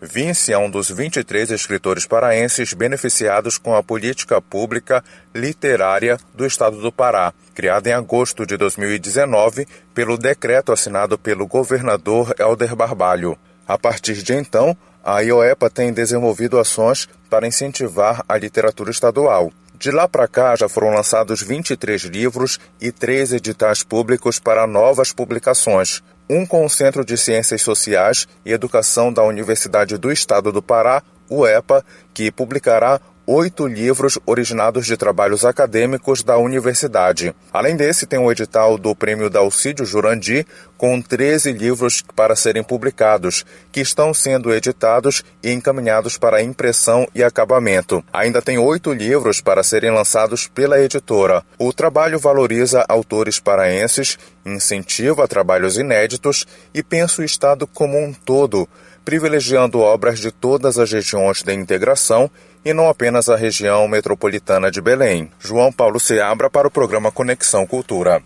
[SPEAKER 8] Vince é um dos 23 escritores paraenses beneficiados com a política pública literária do estado do Pará, criada em agosto de 2019 pelo decreto assinado pelo governador Helder Barbalho. A partir de então, A IOEPA tem desenvolvido ações para incentivar a literatura estadual. De lá para cá já foram lançados 23 livros e três editais públicos para novas publicações. Um com o Centro de Ciências Sociais e Educação da Universidade do Estado do Pará, o EPA, que publicará oito livros originados de trabalhos acadêmicos da universidade. Além desse, tem o edital do Prêmio Dalcídio Jurandi, com 13 livros para serem publicados, que estão sendo editados e encaminhados para impressão e acabamento. Ainda tem oito livros para serem lançados pela editora. O trabalho valoriza autores paraenses, incentiva trabalhos inéditos e pensa o Estado como um todo, privilegiando obras de todas as regiões da integração e não apenas a região metropolitana de Belém. João Paulo Seabra para o programa Conexão Cultura.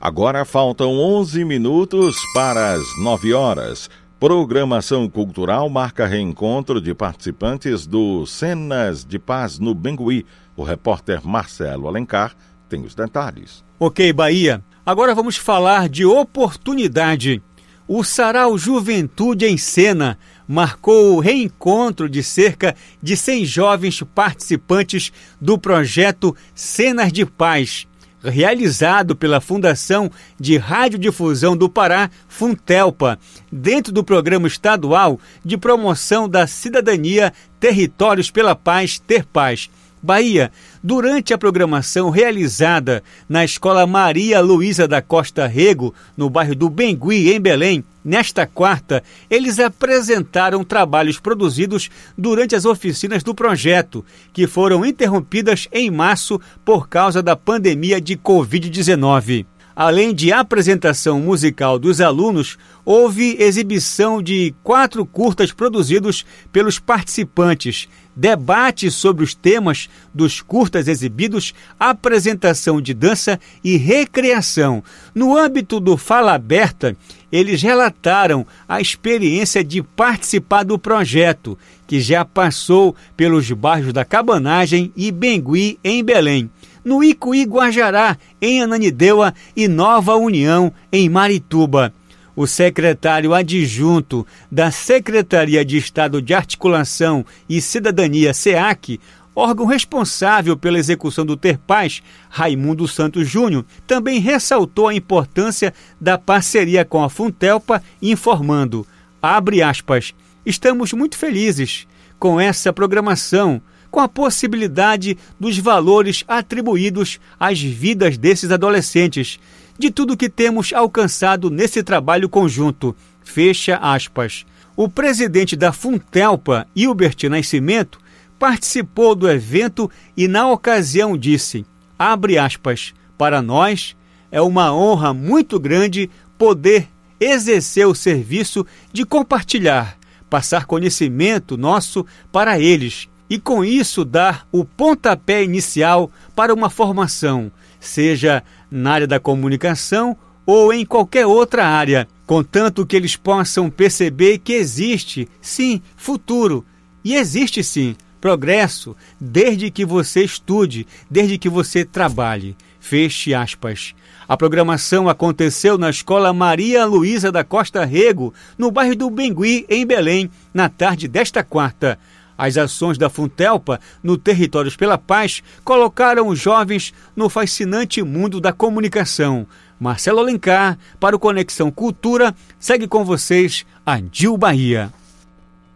[SPEAKER 2] Agora faltam 11 minutos para as 9 horas. Programação Cultural marca reencontro de participantes do Cenas de Paz no Bengui. O repórter Marcelo Alencar tem os detalhes.
[SPEAKER 7] Ok, Bahia. Agora vamos falar de oportunidade. O Sarau Juventude em Cena marcou o reencontro de cerca de 100 jovens participantes do projeto Cenas de Paz, realizado pela Fundação de Radiodifusão do Pará, Funtelpa, dentro do Programa Estadual de Promoção da Cidadania Territórios pela Paz, Ter Paz. Bahia, durante a programação realizada na Escola Maria Luísa da Costa Rego, no bairro do Bengui, em Belém, nesta quarta, eles apresentaram trabalhos produzidos durante as oficinas do projeto, que foram interrompidas em março por causa da pandemia de Covid-19. Além de apresentação musical dos alunos, houve exibição de quatro curtas produzidos pelos participantes, debate sobre os temas dos curtas exibidos, apresentação de dança e recreação. No âmbito do Fala Aberta, eles relataram a experiência de participar do projeto, que já passou pelos bairros da Cabanagem e Bengui, em Belém no Icuí Guajará, em Ananindeua e Nova União, em Marituba. O secretário adjunto da Secretaria de Estado de Articulação e Cidadania, SEAC, órgão responsável pela execução do Ter Paz, Raimundo Santos Júnior, também ressaltou a importância da parceria com a Funtelpa, informando, abre aspas, estamos muito felizes com essa programação, com a possibilidade dos valores atribuídos às vidas desses adolescentes, de tudo que temos alcançado nesse trabalho conjunto. Fecha aspas. O presidente da Funtelpa, Hilbert Nascimento, participou do evento e, na ocasião, disse: abre aspas, para nós é uma honra muito grande poder exercer o serviço de compartilhar, passar conhecimento nosso para eles e com isso dar o pontapé inicial para uma formação, seja na área da comunicação ou em qualquer outra área, contanto que eles possam perceber que existe, sim, futuro. E existe sim progresso desde que você estude, desde que você trabalhe. Feche aspas. A programação aconteceu na Escola Maria Luísa da Costa Rego, no bairro do Bengui, em Belém, na tarde desta quarta. As ações da Funtelpa no Territórios pela Paz colocaram os jovens no fascinante mundo da comunicação. Marcelo Alencar, para o Conexão Cultura, segue com vocês a Dil Bahia.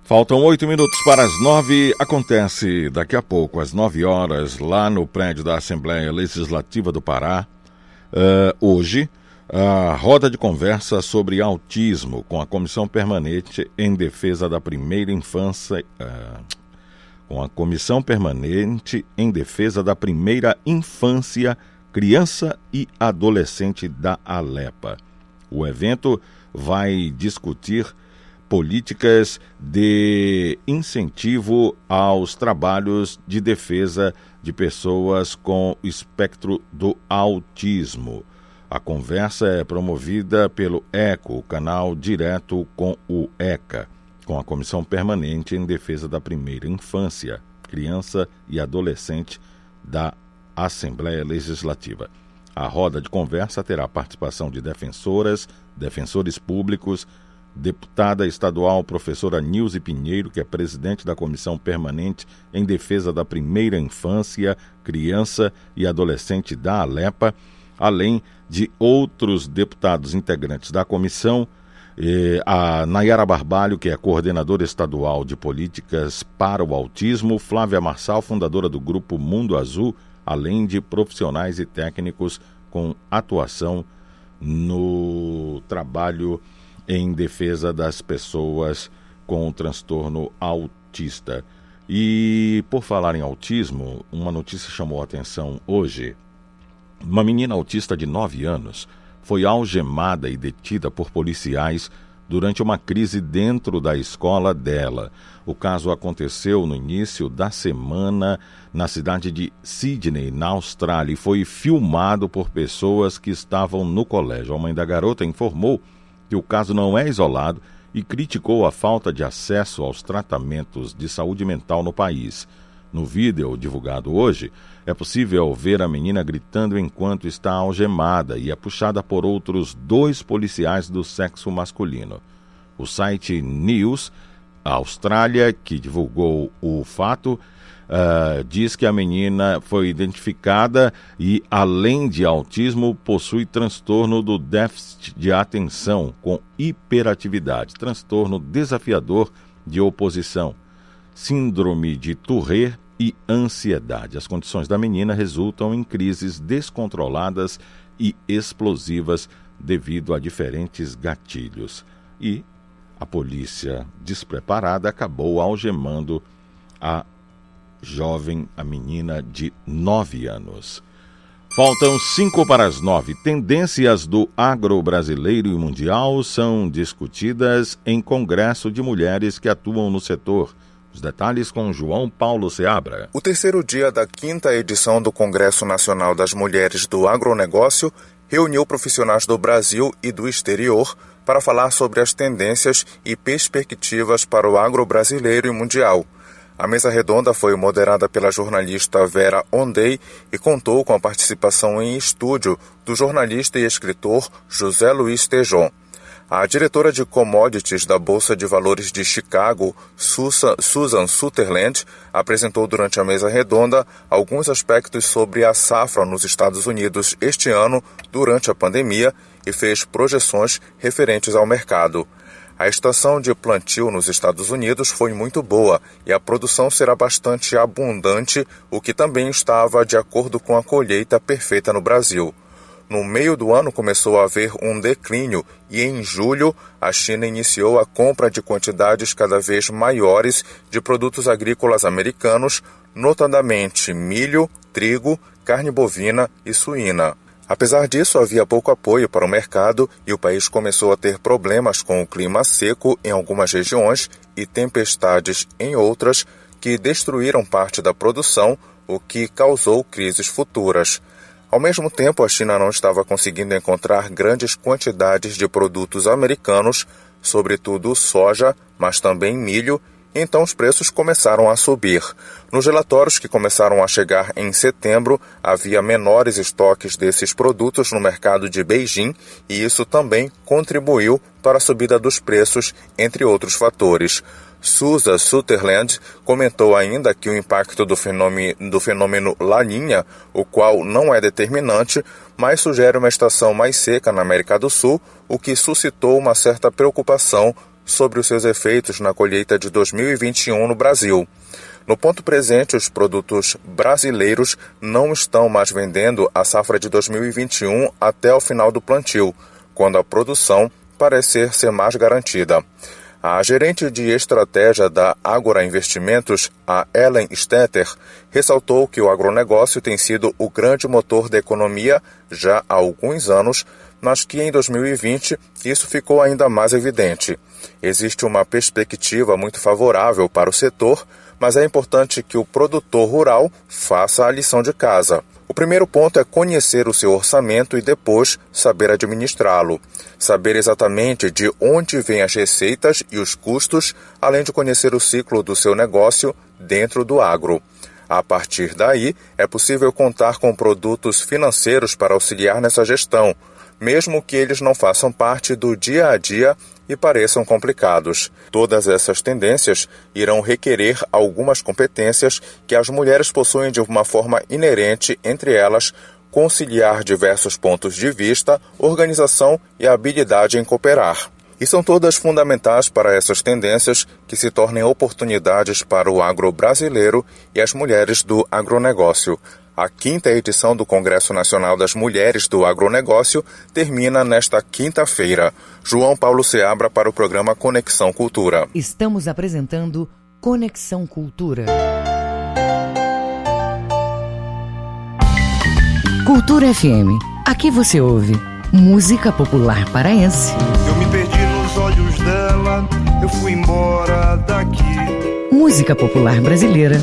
[SPEAKER 2] Faltam oito minutos para as nove. Acontece daqui a pouco, às nove horas, lá no prédio da Assembleia Legislativa do Pará, uh, hoje, a roda de conversa sobre autismo com a Comissão Permanente em Defesa da Primeira Infância. Uh, com a Comissão Permanente em Defesa da Primeira Infância, Criança e Adolescente da Alepa. O evento vai discutir políticas de incentivo aos trabalhos de defesa de pessoas com espectro do autismo. A conversa é promovida pelo ECO, o canal direto com o ECA, com a Comissão Permanente em Defesa da Primeira Infância, Criança e Adolescente da Assembleia Legislativa. A roda de conversa terá participação de defensoras, defensores públicos, deputada estadual professora Nilce Pinheiro, que é presidente da Comissão Permanente em Defesa da Primeira Infância, Criança e Adolescente da Alepa, além de outros deputados integrantes da comissão, a Nayara Barbalho, que é coordenadora estadual de políticas para o autismo, Flávia Marçal, fundadora do grupo Mundo Azul, além de profissionais e técnicos com atuação no trabalho em defesa das pessoas com transtorno autista. E por falar em autismo, uma notícia chamou a atenção hoje. Uma menina autista de 9 anos foi algemada e detida por policiais durante uma crise dentro da escola dela. O caso aconteceu no início da semana na cidade de Sydney, na Austrália, e foi filmado por pessoas que estavam no colégio. A mãe da garota informou que o caso não é isolado e criticou a falta de acesso aos tratamentos de saúde mental no país. No vídeo divulgado hoje, é possível ver a menina gritando enquanto está algemada e é puxada por outros dois policiais do sexo masculino. O site News Austrália, que divulgou o fato, Uh, diz que a menina foi identificada e, além de autismo, possui transtorno do déficit de atenção com hiperatividade, transtorno desafiador de oposição, síndrome de Tourette e ansiedade. As condições da menina resultam em crises descontroladas e explosivas devido a diferentes gatilhos. E a polícia, despreparada, acabou algemando a jovem, a menina de 9 anos. Faltam cinco para as nove. Tendências do agro brasileiro e mundial são discutidas em congresso de mulheres que atuam no setor. Os detalhes com João Paulo Seabra.
[SPEAKER 8] O terceiro dia da quinta edição do Congresso Nacional das Mulheres do Agronegócio reuniu profissionais do Brasil e do exterior para falar sobre as tendências e perspectivas para o agro brasileiro e mundial. A mesa redonda foi moderada pela jornalista Vera Ondei e contou com a participação em estúdio do jornalista e escritor José Luiz Tejon. A diretora de commodities da Bolsa de Valores de Chicago, Susan Sutherland, apresentou durante a mesa redonda alguns aspectos sobre a safra nos Estados Unidos este ano, durante a pandemia, e fez projeções referentes ao mercado. A estação de plantio nos Estados Unidos foi muito boa e a produção será bastante abundante, o que também estava de acordo com a colheita perfeita no Brasil. No meio do ano começou a haver um declínio e em julho a China iniciou a compra de quantidades cada vez maiores de produtos agrícolas americanos, notadamente milho, trigo, carne bovina e suína. Apesar disso, havia pouco apoio para o mercado e o país começou a ter problemas com o clima seco em algumas regiões e tempestades em outras que destruíram parte da produção, o que causou crises futuras. Ao mesmo tempo, a China não estava conseguindo encontrar grandes quantidades de produtos americanos, sobretudo soja, mas também milho, então os preços começaram a subir. Nos relatórios que começaram a chegar em setembro, havia menores estoques desses produtos no mercado de Beijing e isso também contribuiu para a subida dos preços, entre outros fatores. Susa Sutherland comentou ainda que o impacto do fenômeno, do fenômeno Laninha, o qual não é determinante, mas sugere uma estação mais seca na América do Sul, o que suscitou uma certa preocupação sobre os seus efeitos na colheita de 2021 no Brasil. No ponto presente, os produtos brasileiros não estão mais vendendo a safra de 2021 até o final do plantio, quando a produção parecer ser mais garantida. A gerente de estratégia da Agora Investimentos, a Ellen Stetter, ressaltou que o agronegócio tem sido o grande motor da economia já há alguns anos, mas que em 2020 isso ficou ainda mais evidente. Existe uma perspectiva muito favorável para o setor, mas é importante que o produtor rural faça a lição de casa. O primeiro ponto é conhecer o seu orçamento e depois saber administrá-lo. Saber exatamente de onde vêm as receitas e os custos, além de conhecer o ciclo do seu negócio dentro do agro. A partir daí, é possível contar com produtos financeiros para auxiliar nessa gestão, mesmo que eles não façam parte do dia a dia e pareçam complicados. Todas essas tendências irão requerer algumas competências que as mulheres possuem de uma forma inerente, entre elas conciliar diversos pontos de vista, organização e habilidade em cooperar. E são todas fundamentais para essas tendências que se tornem oportunidades para o agro brasileiro e as mulheres do agronegócio. A quinta edição do Congresso Nacional das Mulheres do Agronegócio termina nesta quinta-feira. João Paulo Seabra para o programa Conexão Cultura.
[SPEAKER 1] Estamos apresentando Conexão Cultura. Cultura FM. Aqui você ouve música popular paraense.
[SPEAKER 20] Eu me perdi nos olhos dela, eu fui embora daqui.
[SPEAKER 1] Música popular brasileira.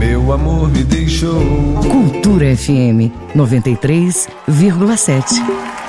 [SPEAKER 20] Meu amor me deixou.
[SPEAKER 1] Cultura FM 93,7.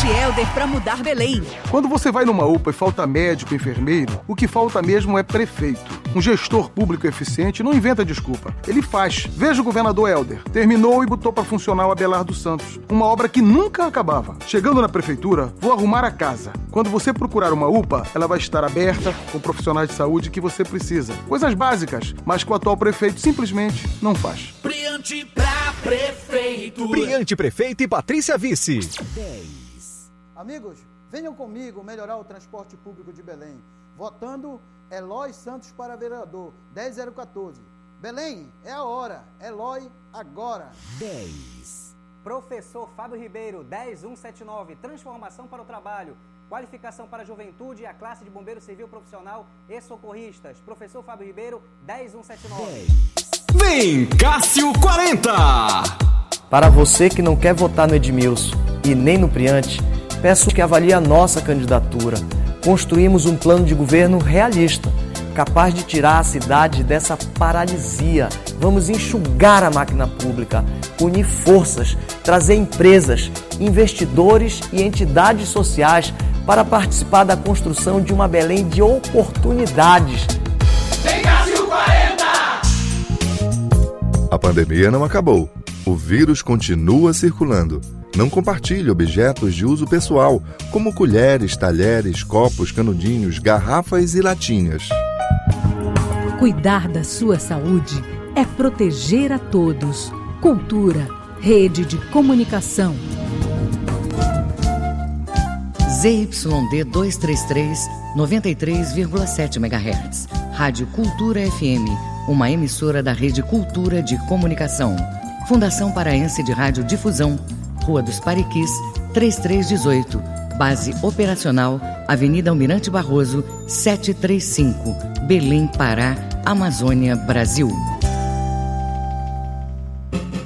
[SPEAKER 21] Friante Helder para mudar Belém.
[SPEAKER 22] Quando você vai numa UPA e falta médico, enfermeiro, o que falta mesmo é prefeito. Um gestor público eficiente não inventa desculpa. Ele faz. Veja o governador Helder. Terminou e botou para funcionar o Abelardo Santos. Uma obra que nunca acabava. Chegando na prefeitura, vou arrumar a casa. Quando você procurar uma UPA, ela vai estar aberta com profissionais de saúde que você precisa. Coisas básicas, mas que o atual prefeito simplesmente não faz.
[SPEAKER 12] Brilhante pra prefeito.
[SPEAKER 3] Brilhante Prefeito e Patrícia Vice.
[SPEAKER 23] Amigos, venham comigo melhorar o transporte público de Belém. Votando Eloy Santos para vereador, 10014. Belém, é a hora. Eloy, agora.
[SPEAKER 24] 10. Professor Fábio Ribeiro, 10179. Transformação para o trabalho. Qualificação para a juventude e a classe de bombeiro civil profissional e socorristas. Professor Fábio Ribeiro, 10179.
[SPEAKER 3] Vem, Cássio 40.
[SPEAKER 25] Para você que não quer votar no Edmilson e nem no Priante, peço que avalie a nossa candidatura. Construímos um plano de governo realista, capaz de tirar a cidade dessa paralisia. Vamos enxugar a máquina pública, unir forças, trazer empresas, investidores e entidades sociais para participar da construção de uma Belém de oportunidades.
[SPEAKER 12] Vem Cássio 40!
[SPEAKER 26] A pandemia não acabou. O vírus continua circulando. Não compartilhe objetos de uso pessoal, como colheres, talheres, copos, canudinhos, garrafas e latinhas.
[SPEAKER 27] Cuidar da sua saúde é proteger a todos. Cultura, rede de comunicação.
[SPEAKER 1] ZYD 233, 93,7 MHz. Rádio Cultura FM, uma emissora da Rede Cultura de Comunicação. Fundação Paraense de Rádio Difusão, Rua dos Pariquis, 3318. Base operacional, Avenida Almirante Barroso, 735, Belém, Pará, Amazônia, Brasil.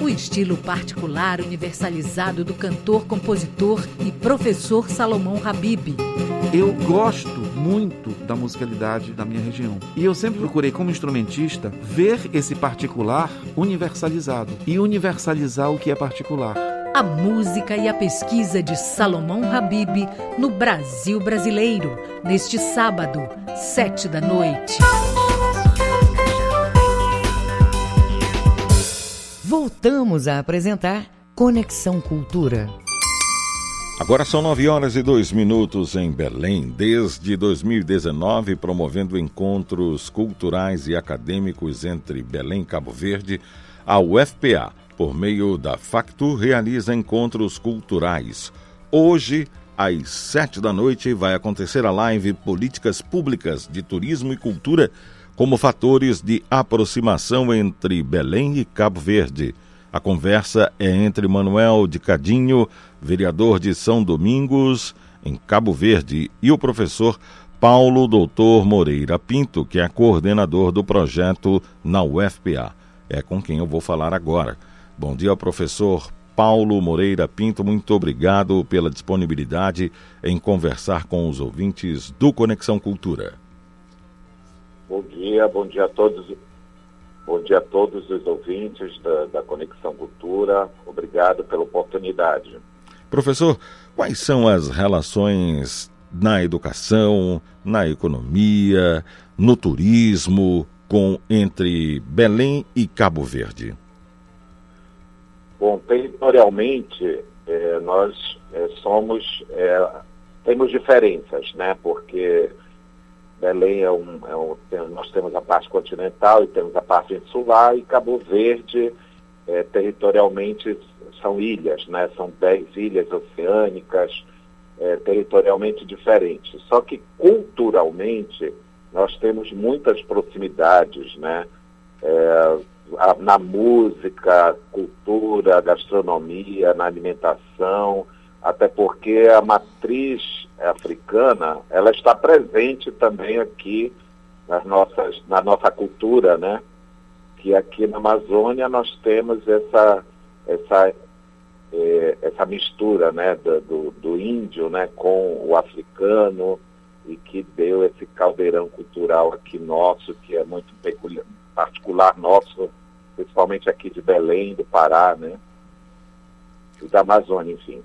[SPEAKER 27] O estilo particular universalizado do cantor, compositor e professor Salomão Habib.
[SPEAKER 28] Eu gosto muito da musicalidade da minha região. E eu sempre procurei, como instrumentista, ver esse particular universalizado e universalizar o que é particular.
[SPEAKER 27] A música e a pesquisa de Salomão Habib no Brasil brasileiro, neste sábado, sete da noite.
[SPEAKER 1] Voltamos a apresentar Conexão Cultura.
[SPEAKER 2] Agora são 9 horas e 2 minutos em Belém. Desde 2019, promovendo encontros culturais e acadêmicos entre Belém e Cabo Verde, a UFPA, por meio da Factur, realiza encontros culturais. Hoje, às 7 da noite, vai acontecer a live Políticas Públicas de Turismo e Cultura como fatores de aproximação entre Belém e Cabo Verde. A conversa é entre Manuel de Cadinho, vereador de São Domingos, em Cabo Verde, e o professor Paulo Doutor Moreira Pinto, que é coordenador do projeto na UFPA. É com quem eu vou falar agora. Bom dia, professor Paulo Moreira Pinto. Muito obrigado pela disponibilidade em conversar com os ouvintes do Conexão Cultura.
[SPEAKER 29] Bom dia, bom dia a todos. Bom dia a todos os ouvintes da, da Conexão Cultura. Obrigado pela oportunidade.
[SPEAKER 2] Professor, quais são as relações na educação, na economia, no turismo com entre Belém e Cabo Verde?
[SPEAKER 29] Bom, territorialmente, eh, nós eh, somos eh, temos diferenças, né? Porque Belém é um, é um, nós temos a parte continental e temos a parte insular e Cabo Verde é, territorialmente são ilhas, né? São dez ilhas oceânicas é, territorialmente diferentes. Só que culturalmente nós temos muitas proximidades, né? Na música, cultura, gastronomia, na alimentação, até porque a matriz africana ela está presente também aqui nas nossas, na nossa cultura, né? Que aqui na Amazônia nós temos essa essa é, essa mistura, né, do, do índio, né, com o africano e que deu esse caldeirão cultural aqui nosso que é muito peculiar, particular nosso, principalmente aqui de Belém, do Pará, né? E da Amazônia, enfim.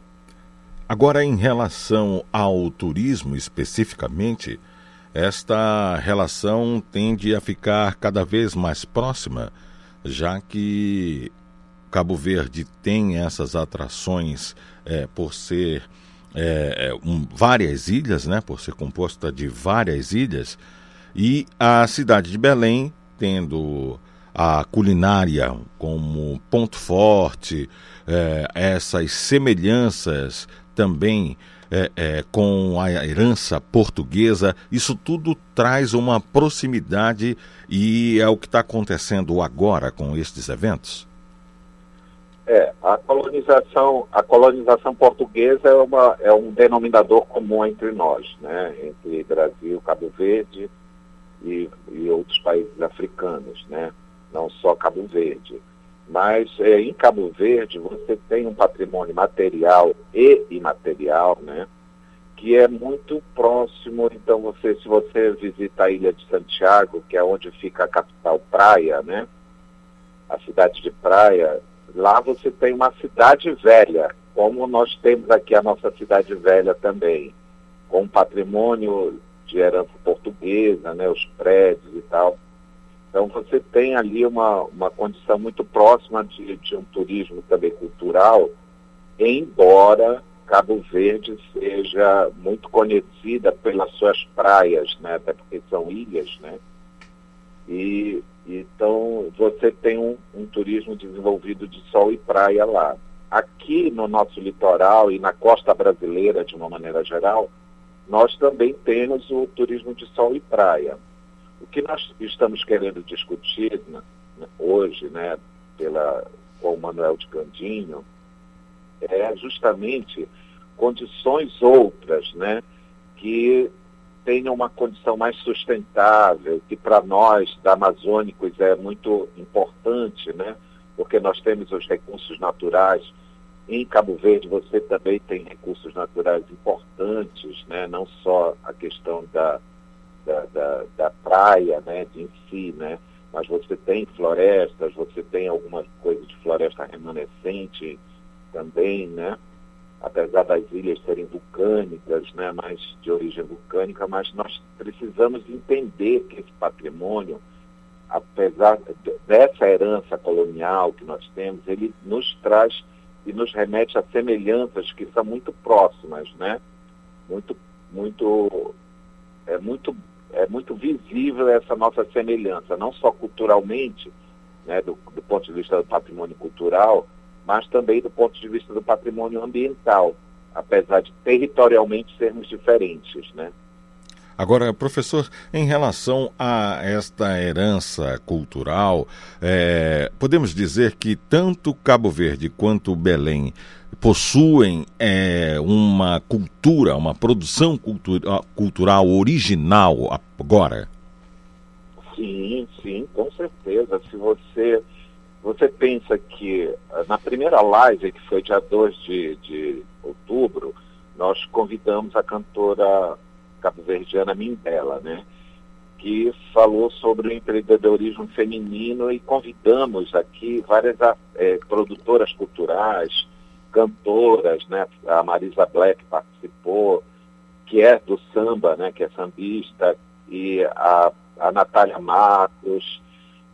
[SPEAKER 2] Agora, em relação ao turismo especificamente, esta relação tende a ficar cada vez mais próxima, já que Cabo Verde tem essas atrações é, por ser é, um, várias ilhas, né, por ser composta de várias ilhas, e a cidade de Belém tendo a culinária como ponto forte, é, essas semelhanças também é, é, com a herança portuguesa, isso tudo traz uma proximidade e é o que está acontecendo agora com estes eventos?
[SPEAKER 29] É, a colonização, a colonização portuguesa é, uma, é um denominador comum entre nós, né? entre Brasil, Cabo Verde, e, e outros países africanos, né? não só Cabo Verde. Mas é, em Cabo Verde você tem um patrimônio material e imaterial, né? que é muito próximo. Então, você, se você visita a ilha de Santiago, que é onde fica a capital Praia, né? a cidade de Praia, lá você tem uma cidade velha, como nós temos aqui a nossa cidade velha também, com patrimônio de herança portuguesa, né, os prédios e tal. Então você tem ali uma, uma condição muito próxima de, de um turismo também cultural, embora Cabo Verde seja muito conhecida pelas suas praias, né, até porque são ilhas, né? E então você tem um, um turismo desenvolvido de sol e praia lá. Aqui no nosso litoral e na costa brasileira, de uma maneira geral, nós também temos o turismo de sol e praia. O que nós estamos querendo discutir né, hoje, né, pela, com o Manuel de Candinho, é justamente condições outras, né, que tenham uma condição mais sustentável, que para nós, da Amazônicos, é muito importante, né, porque nós temos os recursos naturais em Cabo Verde você também tem recursos naturais importantes, né? não só a questão da, da, da, da praia né? de em si, né? mas você tem florestas, você tem alguma coisa de floresta remanescente também, né? apesar das ilhas serem vulcânicas, né? mas de origem vulcânica, mas nós precisamos entender que esse patrimônio, apesar dessa herança colonial que nós temos, ele nos traz e nos remete a semelhanças que são muito próximas, né? Muito, muito, é muito, é muito visível essa nossa semelhança, não só culturalmente, né, do, do ponto de vista do patrimônio cultural, mas também do ponto de vista do patrimônio ambiental, apesar de territorialmente sermos diferentes, né?
[SPEAKER 2] Agora, professor, em relação a esta herança cultural, é, podemos dizer que tanto Cabo Verde quanto Belém possuem é, uma cultura, uma produção cultura, cultural original agora?
[SPEAKER 29] Sim, sim, com certeza. Se você, você pensa que na primeira live, que foi dia 2 de, de outubro, nós convidamos a cantora cabo-verdiana Mindela, né? que falou sobre o empreendedorismo feminino e convidamos aqui várias é, produtoras culturais, cantoras, né? A Marisa Black participou, que é do samba, né? Que é sambista, e a, a Natália Matos.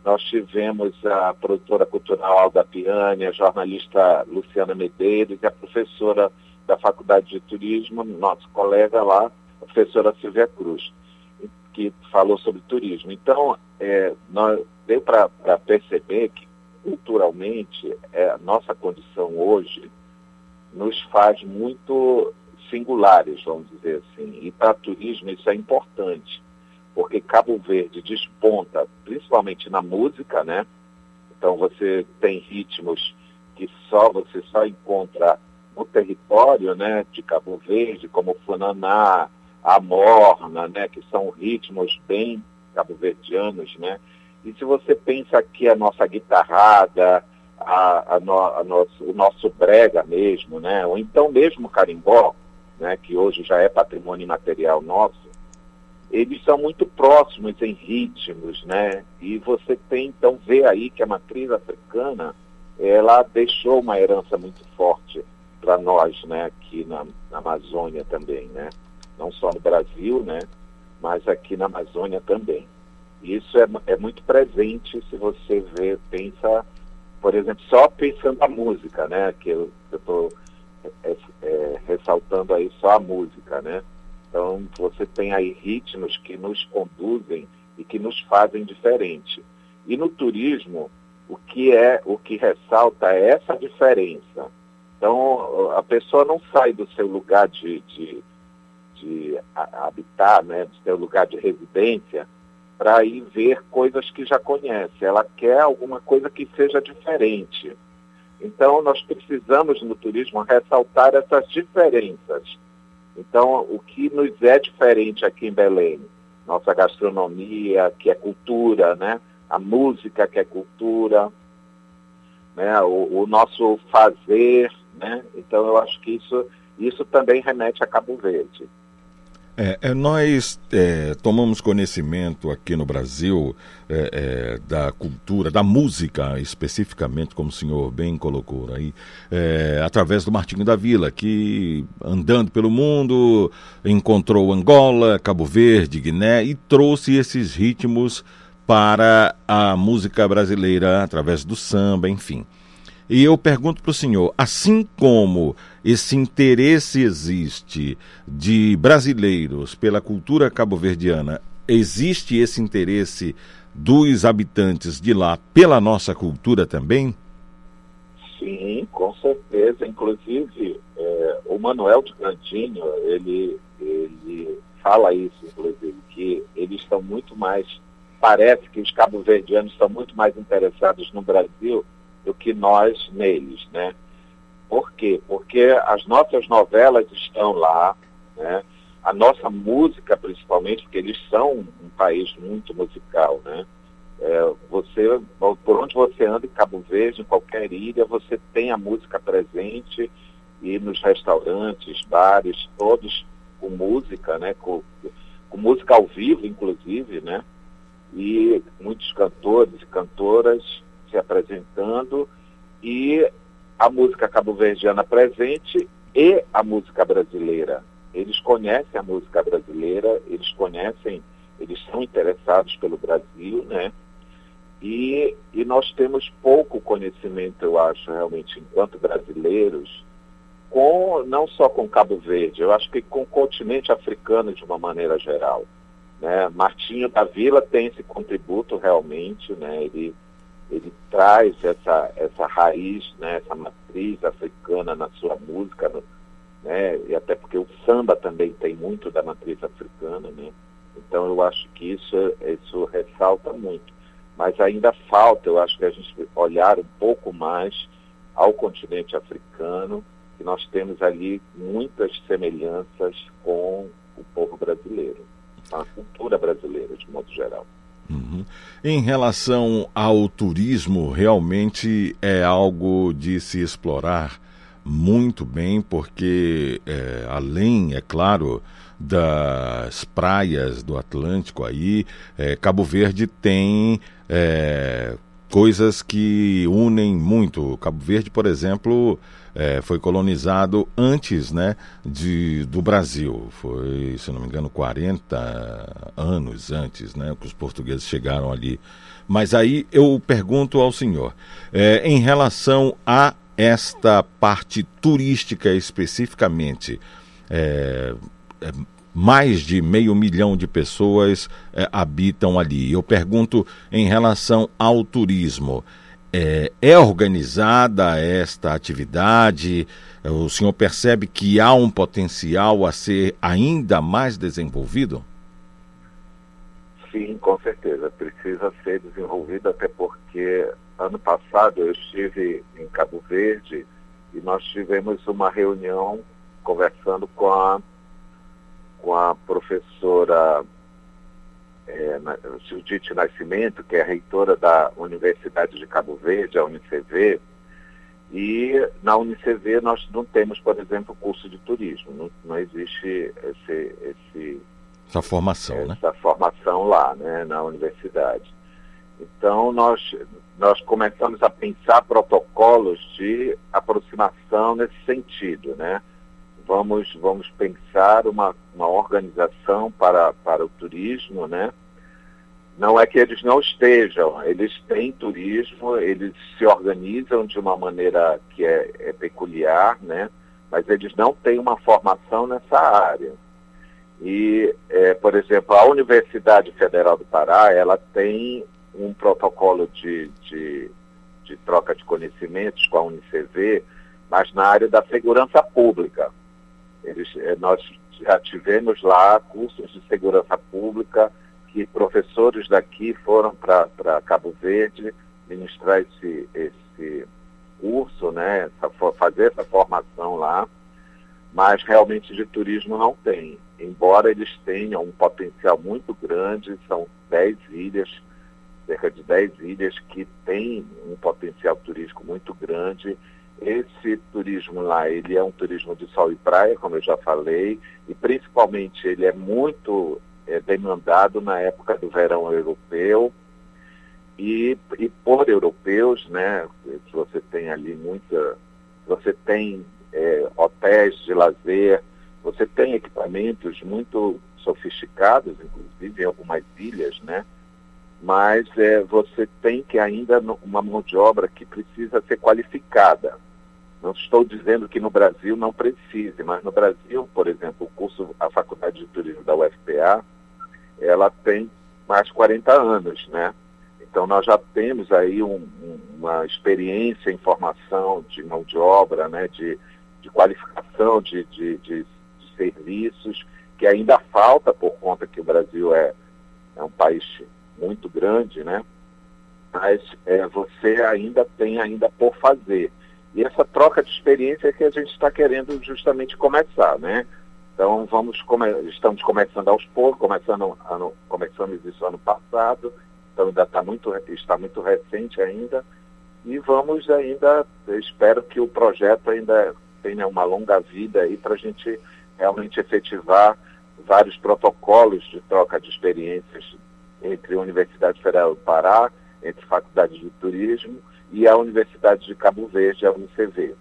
[SPEAKER 29] Nós tivemos a produtora cultural Alda Piani, a jornalista Luciana Medeiros e a professora da Faculdade de Turismo, nosso colega lá, professora Silvia Cruz, que falou sobre turismo. Então, é, nós, deu para perceber que, culturalmente, é, a nossa condição hoje nos faz muito singulares, vamos dizer assim. E para turismo isso é importante, porque Cabo Verde desponta, principalmente na música, né? Então você tem ritmos que só você só encontra no território, né, de Cabo Verde, como o funaná, a morna, né, que são ritmos bem cabo-verdianos, né? E se você pensa que a nossa guitarrada, a, a, no, a nosso, o nosso brega mesmo, né? Ou então mesmo o carimbó, né, que hoje já é patrimônio imaterial nosso, eles são muito próximos em ritmos, né? E você tem, então, vê aí que a matriz africana, ela deixou uma herança muito forte para nós, né, aqui na, na, Amazônia também, né? Não só no Brasil, né, mas aqui na Amazônia também. Isso é, é muito presente se você vê, pensa, por exemplo, só pensando a música, né, que eu estou é, é, ressaltando aí só a música, né? Então você tem aí ritmos que nos conduzem e que nos fazem diferente. E no turismo, o que é, o que ressalta é essa diferença. Então, a pessoa não sai do seu lugar de, de, de habitar, né, do seu lugar de residência, para ir ver coisas que já conhece. Ela quer alguma coisa que seja diferente. Então, nós precisamos no turismo ressaltar essas diferenças. Então, o que nos é diferente aqui em Belém? Nossa gastronomia, que é cultura, né? A música, que é cultura, né? o, o nosso fazer, né? Então eu acho que isso, isso também remete a Cabo Verde.
[SPEAKER 2] É, é, nós é, tomamos conhecimento aqui no Brasil é, é, da cultura, da música especificamente, como o senhor bem colocou aí, é, através do Martinho da Vila, que andando pelo mundo encontrou Angola, Cabo Verde, Guiné e trouxe esses ritmos para a música brasileira através do samba, enfim. E eu pergunto para o senhor, assim como esse interesse existe de brasileiros pela cultura cabo-verdiana, existe esse interesse dos habitantes de lá pela nossa cultura também?
[SPEAKER 29] Sim, com certeza. Inclusive, é, o Manuel de Cantinho, ele, ele fala isso, inclusive, que eles estão muito mais, parece que os cabo-verdianos estão muito mais interessados no Brasil do que nós neles, né? Por quê? Porque as nossas novelas estão lá, né? A nossa música, principalmente, porque eles são um país muito musical, né? É, você, por onde você anda em Cabo Verde, em qualquer ilha, você tem a música presente e nos restaurantes, bares, todos com música, né? Com, com música ao vivo, inclusive, né? E muitos cantores e cantoras se apresentando e a música cabo-verdiana presente e a música brasileira. Eles conhecem a música brasileira, eles conhecem, eles são interessados pelo Brasil, né? E, e nós temos pouco conhecimento, eu acho, realmente, enquanto brasileiros, com não só com Cabo Verde, eu acho que com o continente africano de uma maneira geral. Né? Martinho da Vila tem esse contributo realmente, né? ele ele traz essa, essa raiz, né, essa matriz africana na sua música, né, e até porque o samba também tem muito da matriz africana, né, então eu acho que isso, isso ressalta muito. Mas ainda falta, eu acho que a gente olhar um pouco mais ao continente africano, que nós temos ali muitas semelhanças com o povo brasileiro, a cultura brasileira de modo geral.
[SPEAKER 2] Uhum. Em relação ao turismo, realmente é algo de se explorar muito bem, porque é, além, é claro, das praias do Atlântico aí, é, Cabo Verde tem é, coisas que unem muito. Cabo Verde, por exemplo, é, foi colonizado antes né, de, do Brasil. Foi, se não me engano, 40 anos antes né, que os portugueses chegaram ali. Mas aí eu pergunto ao senhor, é, em relação à esta parte turística especificamente. É, é, mais de meio milhão de pessoas é, habitam ali. Eu pergunto em relação ao turismo. É, é, organizada esta atividade? O senhor percebe que há um potencial a ser ainda mais desenvolvido?
[SPEAKER 29] Sim, com certeza. Precisa ser desenvolvido, até porque ano passado eu estive em Cabo Verde e nós tivemos uma reunião conversando com a, com a professora é, Judite Nascimento, que é reitora da Universidade de Cabo Verde, a UNICV, e na UNICV nós não temos, por exemplo, curso de turismo, não, não existe esse, esse,
[SPEAKER 2] essa formação,
[SPEAKER 29] essa
[SPEAKER 2] né?
[SPEAKER 29] Essa formação lá, né, na universidade. Então nós, nós começamos a pensar protocolos de aproximação nesse sentido, né? Vamos, vamos pensar uma, uma organização para, para o turismo, né? Não é que eles não estejam, eles têm turismo, eles se organizam de uma maneira que é, é peculiar, né? Mas eles não têm uma formação nessa área. E, é, por exemplo, a Universidade Federal do Pará, ela tem um protocolo de, de, de troca de conhecimentos com a UNICV, mas na área da segurança pública. Eles, é, nós já tivemos lá cursos de segurança pública, que professores daqui foram para Cabo Verde ministrar esse, esse curso, né, essa, fazer essa formação lá, mas realmente de turismo não tem. Embora eles tenham um potencial muito grande, são 10 ilhas, cerca de 10 ilhas que têm um potencial turístico muito grande. Esse turismo lá, ele é um turismo de sol e praia, como eu já falei, e principalmente ele é muito é, demandado na época do verão europeu e, e por europeus, né? Você tem ali muita, você tem é, hotéis de lazer, você tem equipamentos muito sofisticados, inclusive em algumas ilhas, né? Mas é, você tem que ainda uma mão de obra que precisa ser qualificada. Não estou dizendo que no Brasil não precise, mas no Brasil, por exemplo, o curso, a Faculdade de Turismo da UFPA, ela tem mais de 40 anos, né? Então nós já temos aí um, uma experiência em formação de mão de obra, né? De, de qualificação de, de, de, de serviços, que ainda falta por conta que o Brasil é, é um país muito grande, né? Mas é, você ainda tem ainda por fazer. E essa troca de experiência é que a gente está querendo justamente começar, né? Então vamos come estamos começando aos poucos, começando ano, começamos isso ano passado, então ainda está muito está muito recente ainda e vamos ainda espero que o projeto ainda tenha uma longa vida aí para a gente realmente efetivar vários protocolos de troca de experiências entre a Universidade Federal do Pará, entre Faculdade de Turismo e a Universidade de Cabo Verde, a UNICV.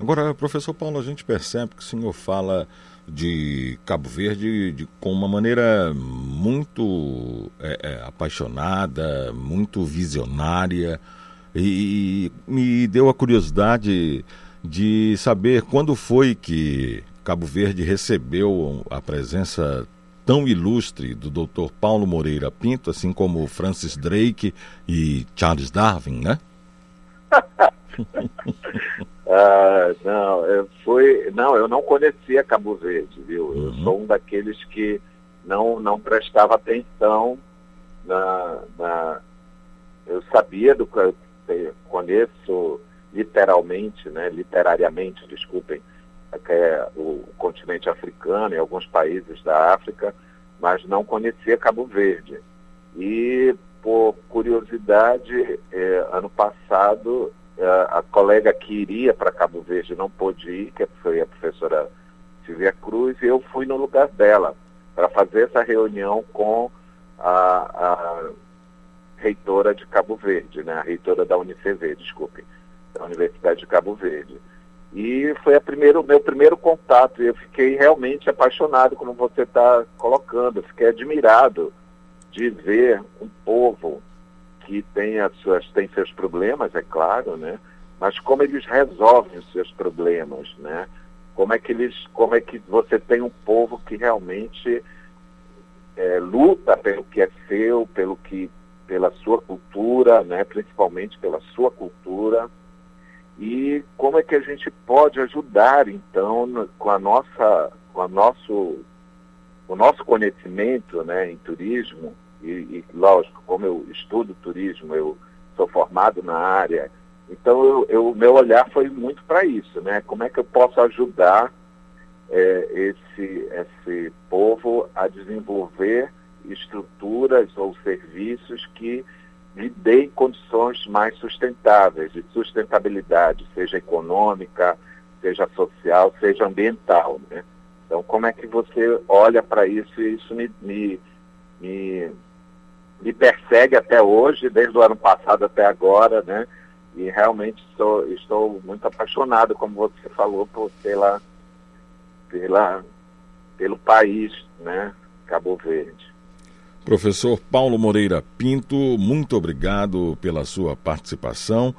[SPEAKER 2] Agora, professor Paulo, a gente percebe que o senhor fala de Cabo Verde de, com uma maneira muito é, é, apaixonada, muito visionária, e me deu a curiosidade de saber quando foi que Cabo Verde recebeu a presença tão ilustre do Dr. Paulo Moreira Pinto, assim como Francis Drake e Charles Darwin, né? <laughs>
[SPEAKER 29] ah, não, eu fui, não, eu não conhecia Cabo Verde, viu? Eu uhum. sou um daqueles que não não prestava atenção na, na eu sabia do que conheço literalmente, né, literariamente, desculpem, que é o continente africano e alguns países da África, mas não conhecia Cabo Verde. E por curiosidade, eh, ano passado a colega que iria para Cabo Verde não pôde ir, que foi a professora Silvia Cruz, e eu fui no lugar dela para fazer essa reunião com a, a, reitora de Cabo Verde, né, a reitora da UniCV, desculpe, da Universidade de Cabo Verde. E foi a primeiro, meu primeiro contato, e eu fiquei realmente apaixonado, como você está colocando, eu fiquei admirado de ver um povo que tem, as suas, tem seus problemas, é claro, né? mas como eles resolvem os seus problemas, né? Como é que eles, como é que você tem um povo que realmente é, luta pelo que é seu, pelo que, pela sua cultura, né? Principalmente pela sua cultura e como é que a gente pode ajudar então com a nossa, com a nosso, o nosso conhecimento, né, em turismo e, e lógico, como eu estudo turismo, eu sou formado na área então, o meu olhar foi muito para isso, né? Como é que eu posso ajudar é, esse, esse povo a desenvolver estruturas ou serviços que lhe deem condições mais sustentáveis, de sustentabilidade, seja econômica, seja social, seja ambiental, né? Então, como é que você olha para isso e isso me, me, me, me persegue até hoje, desde o ano passado até agora, né? e realmente estou, estou muito apaixonado, como você falou, por, pela, pela, pelo país, né, Cabo Verde.
[SPEAKER 2] Professor Paulo Moreira Pinto, muito obrigado pela sua participação.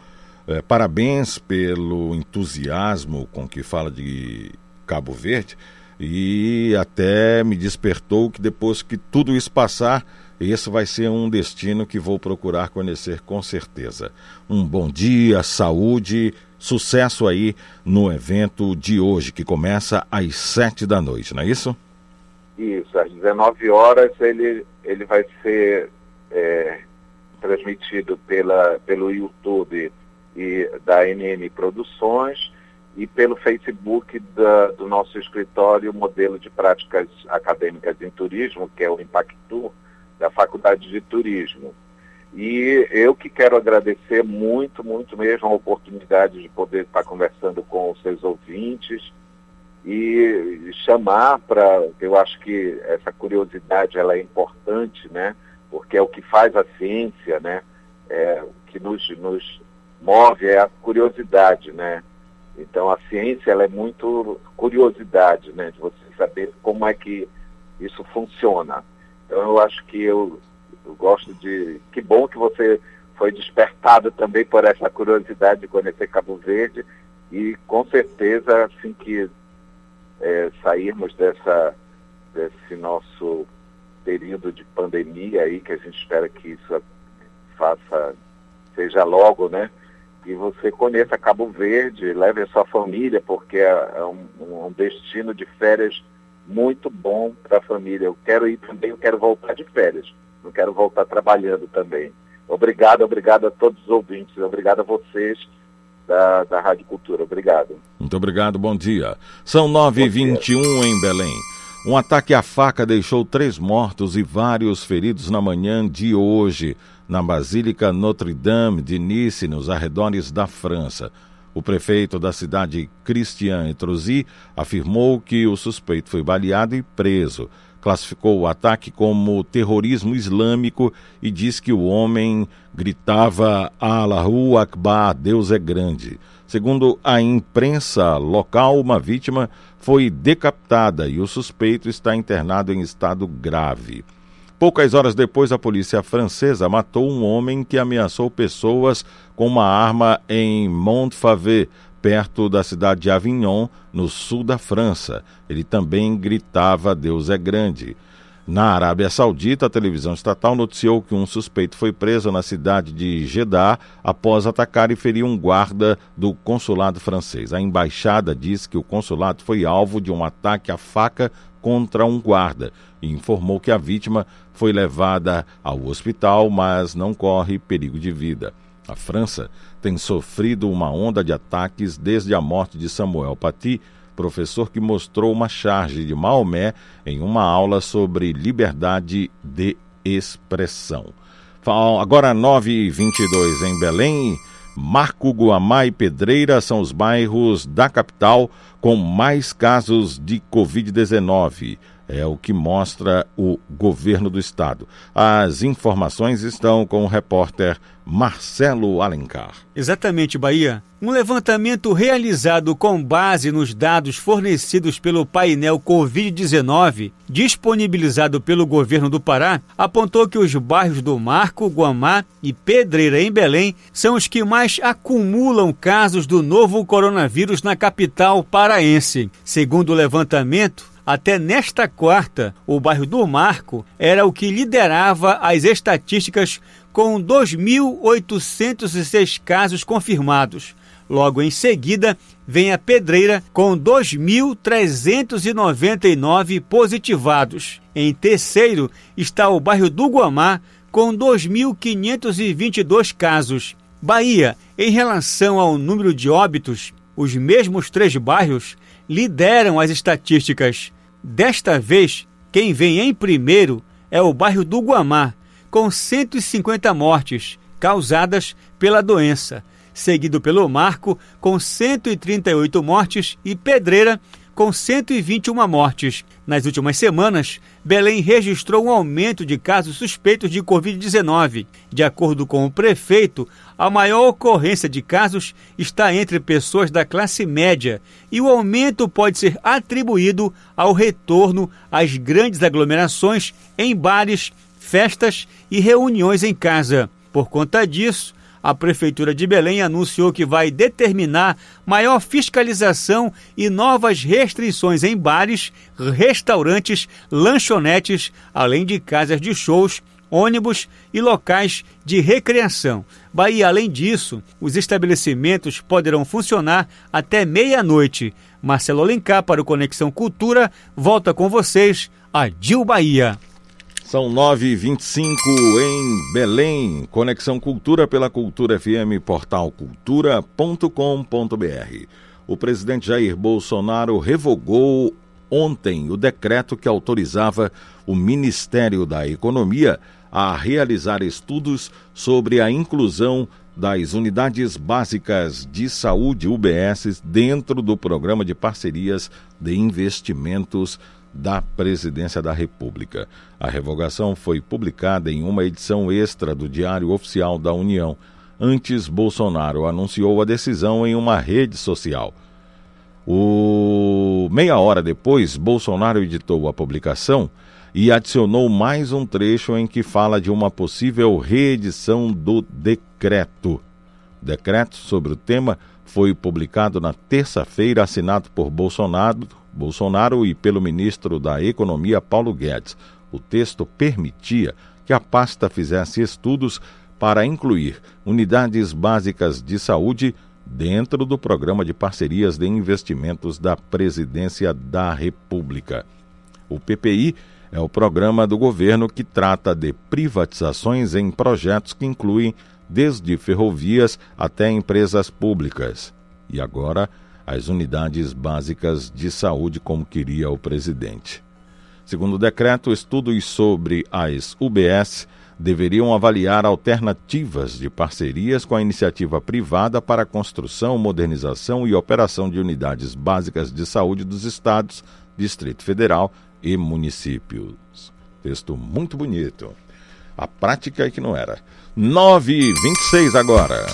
[SPEAKER 2] É, parabéns pelo entusiasmo com que fala de Cabo Verde e até me despertou que depois que tudo isso passar, esse vai ser um destino que vou procurar conhecer com certeza. Um bom dia, saúde, sucesso aí no evento de hoje, que começa às sete da noite, não é isso?
[SPEAKER 29] Isso, às 19 horas ele, ele vai ser é, transmitido pela, pelo YouTube e da NN Produções e pelo Facebook da, do nosso escritório Modelo de Práticas Acadêmicas em Turismo, que é o Impactur, da Faculdade de Turismo. E eu que quero agradecer muito, muito mesmo a oportunidade de poder estar conversando com os seus ouvintes e chamar para, eu acho que essa curiosidade ela é importante, né? Porque é o que faz a ciência, né? É, o que nos, nos move é a curiosidade, né? Então a ciência ela é muito curiosidade, né? De você saber como é que isso funciona. Então eu acho que eu, eu gosto de. Que bom que você foi despertado também por essa curiosidade de conhecer Cabo Verde e com certeza assim que é, sairmos dessa, desse nosso período de pandemia aí, que a gente espera que isso faça, seja logo, né? E você conheça Cabo Verde, leve a sua família, porque é, é um, um destino de férias muito bom para a família. Eu quero ir também, eu quero voltar de férias. Não quero voltar trabalhando também. Obrigado, obrigado a todos os ouvintes, obrigado a vocês da, da Rádio Cultura. Obrigado.
[SPEAKER 2] Muito obrigado, bom dia. São 9h21 em Belém. Um ataque à faca deixou três mortos e vários feridos na manhã de hoje, na Basílica Notre-Dame de Nice, nos arredores da França. O prefeito da cidade, Christian Etrosi, afirmou que o suspeito foi baleado e preso. Classificou o ataque como terrorismo islâmico e diz que o homem gritava Allahu Akbar, Deus é grande. Segundo a imprensa local, uma vítima foi decapitada e o suspeito está internado em estado grave. Poucas horas depois, a polícia francesa matou um homem que ameaçou pessoas com uma arma em Montfavet, perto da cidade de Avignon, no sul da França. Ele também gritava: Deus é grande. Na Arábia Saudita, a televisão estatal noticiou que um suspeito foi preso na cidade de Jeddah após atacar e ferir um guarda do consulado francês. A embaixada diz que o consulado foi alvo de um ataque à faca contra um guarda e informou que a vítima foi levada ao hospital, mas não corre perigo de vida. A França tem sofrido uma onda de ataques desde a morte de Samuel Paty, professor que mostrou uma charge de Maomé em uma aula sobre liberdade de expressão. Agora 9h22 em Belém. Marco Guamá e Pedreira são os bairros da capital com mais casos de Covid-19. É o que mostra o governo do estado. As informações estão com o repórter Marcelo Alencar.
[SPEAKER 7] Exatamente, Bahia. Um levantamento realizado com base nos dados fornecidos pelo painel Covid-19, disponibilizado pelo governo do Pará, apontou que os bairros do Marco, Guamá e Pedreira, em Belém, são os que mais acumulam casos do novo coronavírus na capital paraense. Segundo o levantamento, até nesta quarta, o bairro do Marco era o que liderava as estatísticas com 2.806 casos confirmados. Logo em seguida, vem a Pedreira com 2.399 positivados. Em terceiro está o bairro do Guamá com 2.522 casos. Bahia, em relação ao número de óbitos, os mesmos três bairros lideram as estatísticas. Desta vez, quem vem em primeiro é o bairro do Guamá, com 150 mortes causadas pela doença, seguido pelo Marco, com 138 mortes, e Pedreira, com 121 mortes. Nas últimas semanas, Belém registrou um aumento de casos suspeitos de Covid-19. De acordo com o prefeito, a maior ocorrência de casos está entre pessoas da classe média e o aumento pode ser atribuído ao retorno às grandes aglomerações em bares, festas e reuniões em casa. Por conta disso, a Prefeitura de Belém anunciou que vai determinar maior fiscalização e novas restrições em bares, restaurantes, lanchonetes, além de casas de shows, ônibus e locais de recreação. Bahia, além disso, os estabelecimentos poderão funcionar até meia-noite. Marcelo Alencar para o Conexão Cultura volta com vocês, a Dil Bahia.
[SPEAKER 2] São 9h25 em Belém. Conexão Cultura pela Cultura FM, portal cultura.com.br. O presidente Jair Bolsonaro revogou ontem o decreto que autorizava o Ministério da Economia a realizar estudos sobre a inclusão das unidades básicas de saúde UBS dentro do programa de parcerias de investimentos da Presidência da República. A revogação foi publicada em uma edição extra do Diário Oficial da União. Antes, Bolsonaro anunciou a decisão em uma rede social. O... Meia hora depois, Bolsonaro editou a publicação e adicionou mais um trecho em que fala de uma possível reedição do decreto. O decreto sobre o tema foi publicado na terça-feira, assinado por Bolsonaro, Bolsonaro e pelo ministro da Economia Paulo Guedes. O texto permitia que a pasta fizesse estudos para incluir unidades básicas de saúde dentro do programa de parcerias de investimentos da Presidência da República. O PPI é o programa do governo que trata de privatizações em projetos que incluem desde ferrovias até empresas públicas. E agora, as unidades básicas de saúde, como queria o presidente. Segundo o decreto, estudos sobre as UBS deveriam avaliar alternativas de parcerias com a iniciativa privada para a construção, modernização e operação de unidades básicas de saúde dos estados, Distrito Federal e municípios. Texto muito bonito. A prática é que não era. 9 e 26 agora.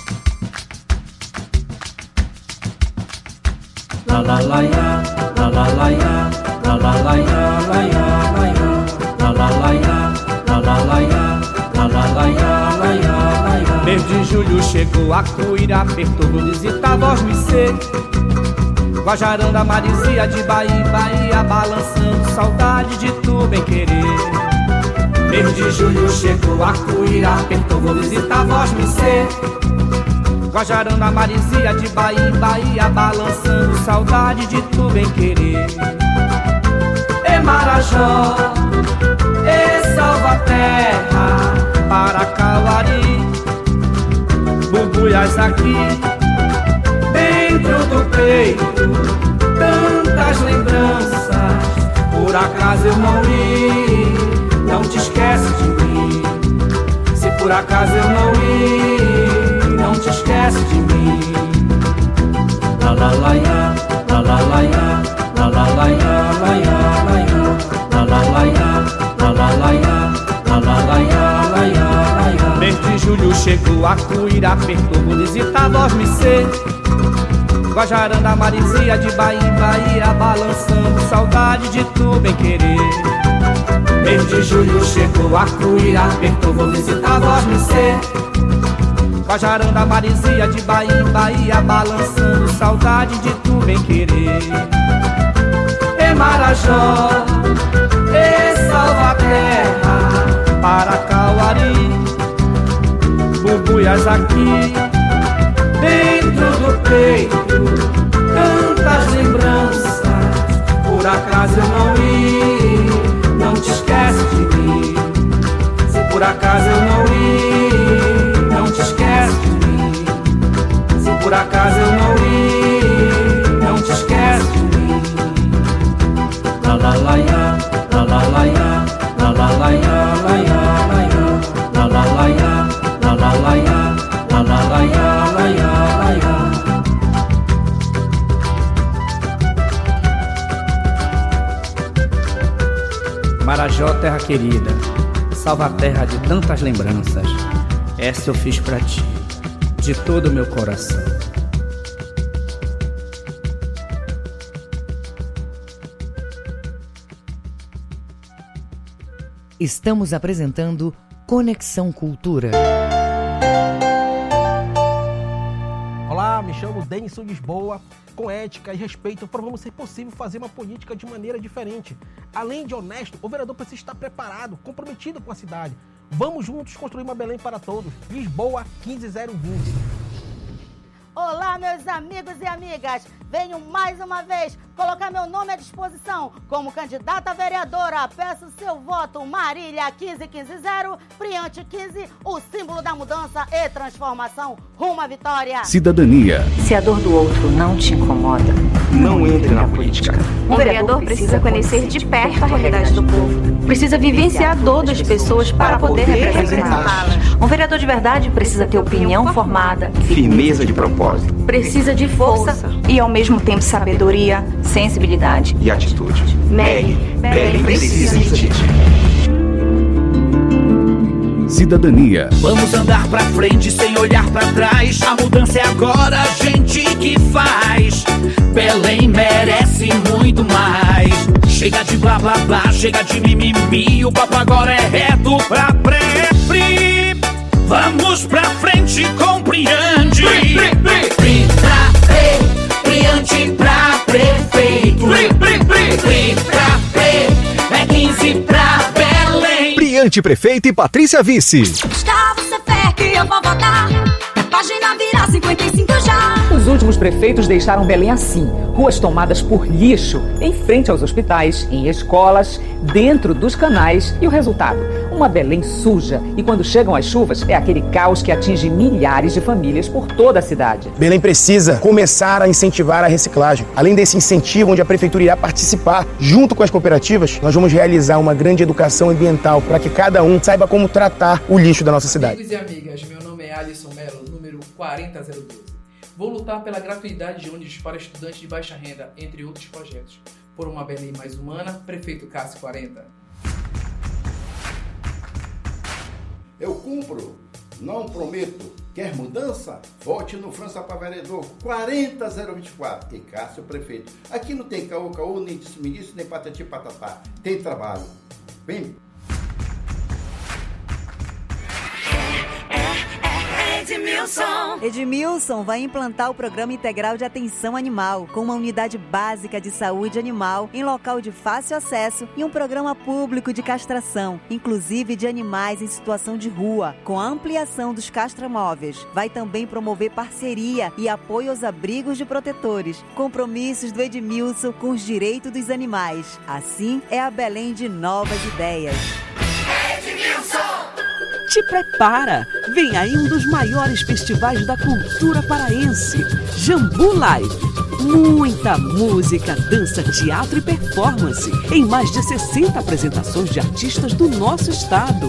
[SPEAKER 2] Mês de julho chegou a cuira, apertou, vou visitar voz me ser. Guajaranda, Marizia de Bahia, Bahia, balançando saudade de tu bem querer. Mês de julho chegou a cuira, apertou, vou visitar voz me ser. Guajaranda, Marizia de Bahia, Bahia, balançando saudade de tu bem querer. E Marajó, e Salvaterra, Paracauari, Bubuias aqui, dentro do peito, tantas lembranças. Por acaso eu não ir, não te esquece de mim. Se por acaso eu não ir te esquece de mim. La la la ya, la la la ya, la la la ya, la ya la ya, la
[SPEAKER 30] la la ya, la la la ya, la la la ya, la ya la ya. Mês de julho chegou a cuirar, perto municipal nós me ser. Guajaranda, Marizia, de Bahia em Bahia, balançando saudade de tu bem querer. Mês de julho chegou a cuirar, apertou, vou visitar vós me. Guajaranda, Marizia, de Bahia em Bahia, balançando saudade de tu bem querer. E Marajó, e Salvaterra, Paracauari, Bubuias aqui, dentro do peito, tantas lembranças. Por acaso eu não ir, não te esquece de mim. Se por acaso eu não ir, por acaso eu não ir, não te esquece de mim. La la la ya, la la la ya, la la la ya, la ya la ya, la la la ya, la la la ya, la la la ya, la ya la ya. Marajó, terra querida, salva a terra de tantas lembranças. Essa eu fiz pra ti, de todo o meu coração.
[SPEAKER 1] Estamos apresentando Conexão Cultura.
[SPEAKER 31] Olá, me chamo Denison Lisboa. Com ética e respeito, provamos ser possível fazer uma política de maneira diferente. Além de honesto, o vereador precisa estar preparado, comprometido com a cidade. Vamos juntos construir uma Belém para todos. Lisboa 15020.
[SPEAKER 32] Olá, meus amigos e amigas! Venho mais uma vez colocar meu nome à disposição como candidata a vereadora. Peço seu voto, Marília 15150, Priante 15, o símbolo da mudança e transformação rumo à vitória.
[SPEAKER 33] Cidadania.
[SPEAKER 34] Se a dor do outro não te incomoda,
[SPEAKER 33] Não entre na política.
[SPEAKER 34] um vereador precisa conhecer de perto a realidade do povo. Precisa vivenciar a dor das pessoas para poder representá-las. Um vereador de verdade precisa ter opinião formada,
[SPEAKER 33] Firmeza de propósito
[SPEAKER 34] precisa de força e ao mesmo tempo sabedoria, sensibilidade.
[SPEAKER 33] e atitude.
[SPEAKER 34] Meg,
[SPEAKER 33] Belém precisa de ti. Cidadania.
[SPEAKER 12] Vamos andar pra frente sem olhar pra trás. A mudança é agora, a gente que faz. Belém merece muito mais. Chega de blá blá blá, chega de mimimi. O papo agora é reto pra pré-pri. Vamos pra frente com Priante. Pri pra Priante Prefeito
[SPEAKER 3] e Patrícia Vice.
[SPEAKER 21] Gustavo Cefé que eu vou votar. Página virar 55 já.
[SPEAKER 35] Os últimos prefeitos deixaram Belém assim: ruas tomadas por lixo, em frente aos hospitais, em escolas, dentro dos canais. E o resultado? Uma Belém suja. E quando chegam as chuvas, é aquele caos que atinge milhares de famílias por toda a cidade.
[SPEAKER 36] Belém precisa começar a incentivar a reciclagem. Além desse incentivo, onde a prefeitura irá participar, junto com as cooperativas, nós vamos realizar uma grande educação ambiental para que cada um saiba como tratar o lixo da nossa cidade.
[SPEAKER 37] Amigos e amigas, meu nome é Alisson Mello, número 40012. Vou lutar pela gratuidade de ônibus para estudantes de baixa renda, entre outros projetos. Por uma Belém mais humana, Prefeito Cássio 40.
[SPEAKER 38] Eu cumpro, não prometo. Quer mudança? Vote no França para vereador 40024 e Cássio prefeito. Aqui não tem caô, caô, nem disse nem patati patatá. Tem trabalho. Vem.
[SPEAKER 21] Edmilson.
[SPEAKER 9] Edmilson vai implantar o Programa Integral de Atenção Animal, com uma unidade básica de saúde animal em local de fácil acesso e um programa público de castração, inclusive de animais em situação de rua, com a ampliação dos castramóveis. Vai também promover parceria e apoio aos abrigos de protetores, compromissos do Edmilson com os direitos dos animais. Assim é a Belém de novas ideias.
[SPEAKER 21] Te prepara! Vem aí um dos maiores festivais da cultura paraense, Jambu Live. Muita música, dança, teatro e performance em mais de 60 apresentações de artistas do nosso estado.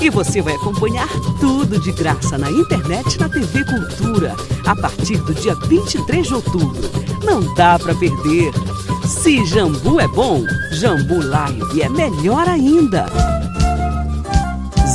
[SPEAKER 21] E você vai acompanhar tudo de graça na internet e na TV Cultura a partir do dia 23 de outubro. Não dá para perder. Se Jambu é bom, Jambu Live é melhor ainda.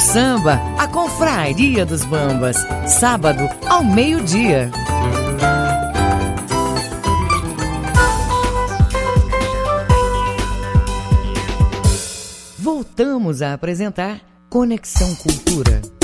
[SPEAKER 1] samba, a Confraria dos Bambas, sábado ao meio-dia. Voltamos a apresentar Conexão Cultura.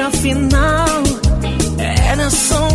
[SPEAKER 39] afinal era só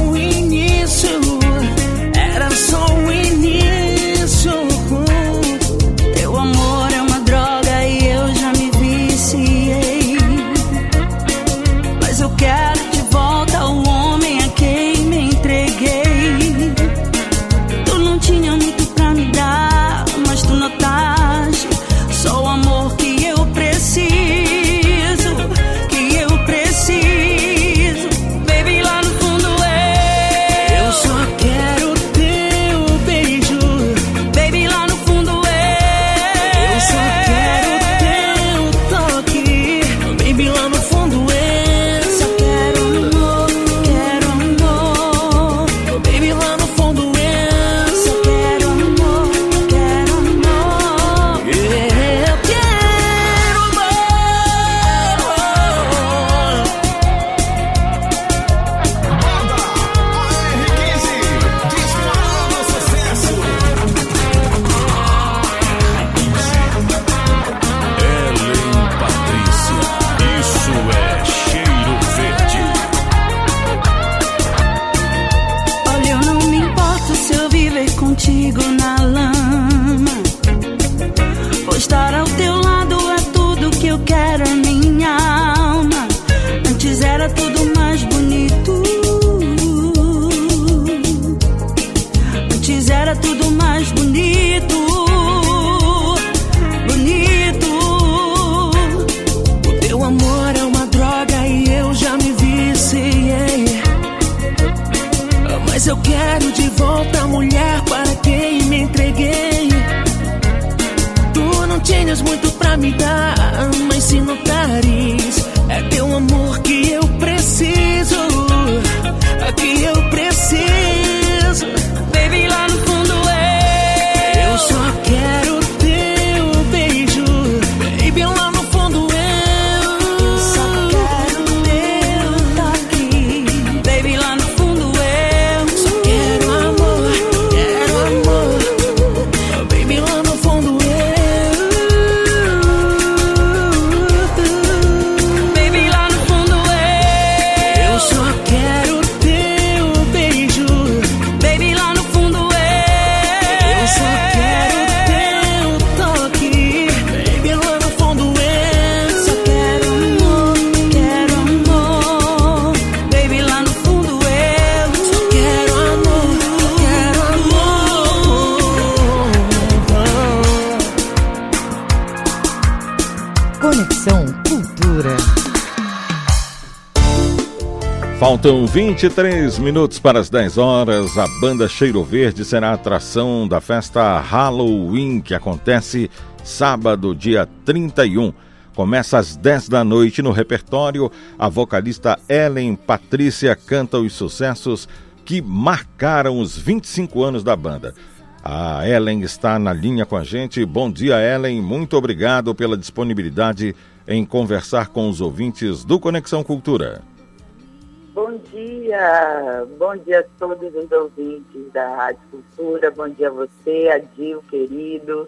[SPEAKER 2] 23 minutos para as 10 horas, a banda Cheiro Verde será a atração da festa Halloween que acontece sábado, dia 31. Começa às 10 da noite no repertório. A vocalista Ellen Patrícia canta os sucessos que marcaram os 25 anos da banda. A Ellen está na linha com a gente. Bom dia, Ellen. Muito obrigado pela disponibilidade em conversar com os ouvintes do Conexão Cultura
[SPEAKER 40] dia,
[SPEAKER 41] bom dia a todos os ouvintes da Rádio Cultura, bom dia a você, Adil, querido.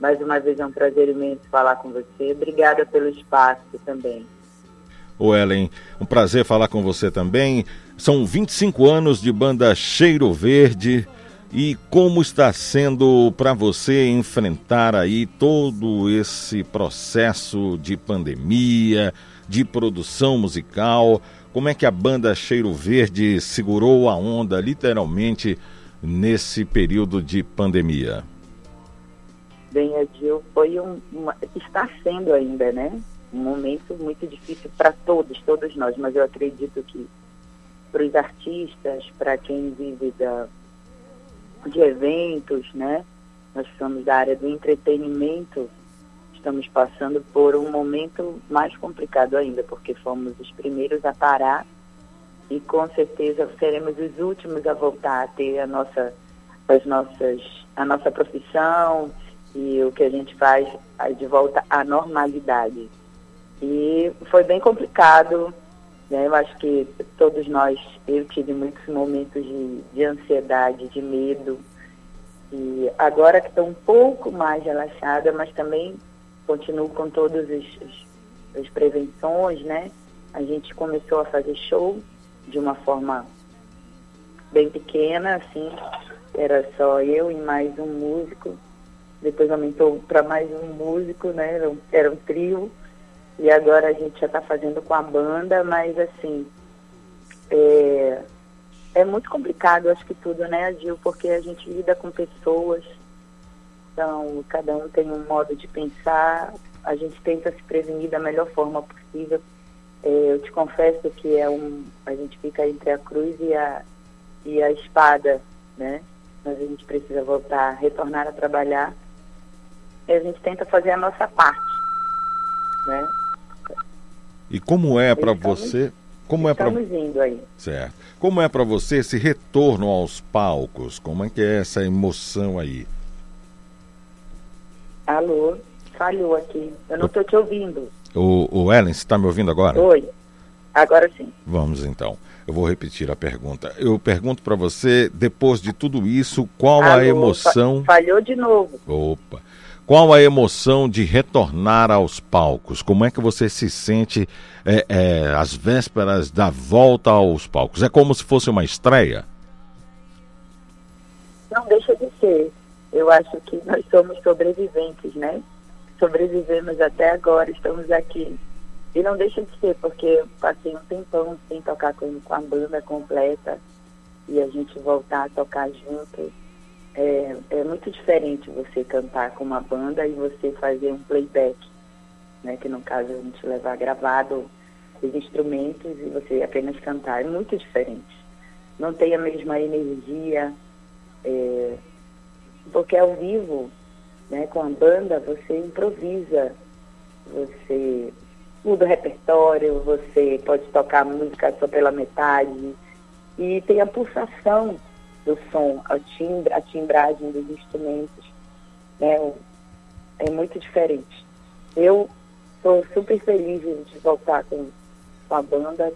[SPEAKER 41] Mais uma vez é um prazer imenso falar com você. Obrigada pelo espaço também.
[SPEAKER 2] Ô Ellen, um prazer falar com você também. São 25 anos de banda Cheiro Verde. E como está sendo para você enfrentar aí todo esse processo de pandemia, de produção musical? Como é que a banda Cheiro Verde segurou a onda literalmente nesse período de pandemia?
[SPEAKER 41] Bem, Adil, foi um, uma, está sendo ainda, né? Um momento muito difícil para todos, todos nós, mas eu acredito que para os artistas, para quem vive da, de eventos, né? Nós somos da área do entretenimento, estamos passando por um momento mais complicado ainda, porque fomos os primeiros a parar e com certeza seremos os últimos a voltar a ter a nossa, as nossas, a nossa profissão e o que a gente faz de volta à normalidade. E foi bem complicado, né? Eu acho que todos nós, eu tive muitos momentos de, de ansiedade, de medo. E agora que estou um pouco mais relaxada, mas também continuo com todas as, as prevenções, né? A gente começou a fazer show de uma forma bem pequena, assim, era só eu e mais um músico. Depois aumentou para mais um músico, né? Era um, era um trio. E agora a gente já está fazendo com a banda, mas assim, é, é muito complicado, acho que tudo, né, Gil? Porque a gente lida com pessoas, então cada um tem um modo de pensar, a gente tenta se prevenir da melhor forma possível. É, eu te confesso que é um, a gente fica entre a cruz e a, e a espada, né? Mas a gente precisa voltar, retornar a trabalhar. E a gente tenta fazer a nossa parte, né?
[SPEAKER 2] E como é para você? Como é para
[SPEAKER 41] indo aí.
[SPEAKER 2] Certo. Como é para você esse retorno aos palcos? Como é que é essa emoção aí?
[SPEAKER 41] Alô, falhou aqui. Eu não estou te ouvindo.
[SPEAKER 2] O, o Ellen, você está me ouvindo agora?
[SPEAKER 41] Oi. Agora sim.
[SPEAKER 2] Vamos então. Eu vou repetir a pergunta. Eu pergunto para você, depois de tudo isso, qual Alô, a emoção.
[SPEAKER 41] Falhou de novo.
[SPEAKER 2] Opa. Qual a emoção de retornar aos palcos? Como é que você se sente é, é, às vésperas da volta aos palcos? É como se fosse uma estreia?
[SPEAKER 41] Não deixa de ser. Eu acho que nós somos sobreviventes, né? Sobrevivemos até agora, estamos aqui. E não deixa de ser, porque eu passei um tempão sem tocar com, com a banda completa e a gente voltar a tocar junto é, é muito diferente você cantar com uma banda e você fazer um playback, né? Que no caso a gente levar gravado os instrumentos e você apenas cantar. É muito diferente. Não tem a mesma energia, é, porque ao vivo, né, com a banda, você improvisa, você muda o repertório, você pode tocar música só pela metade e tem a pulsação do som, a, timbre, a timbragem dos instrumentos, né? É muito diferente. Eu estou super feliz de voltar com, com a banda,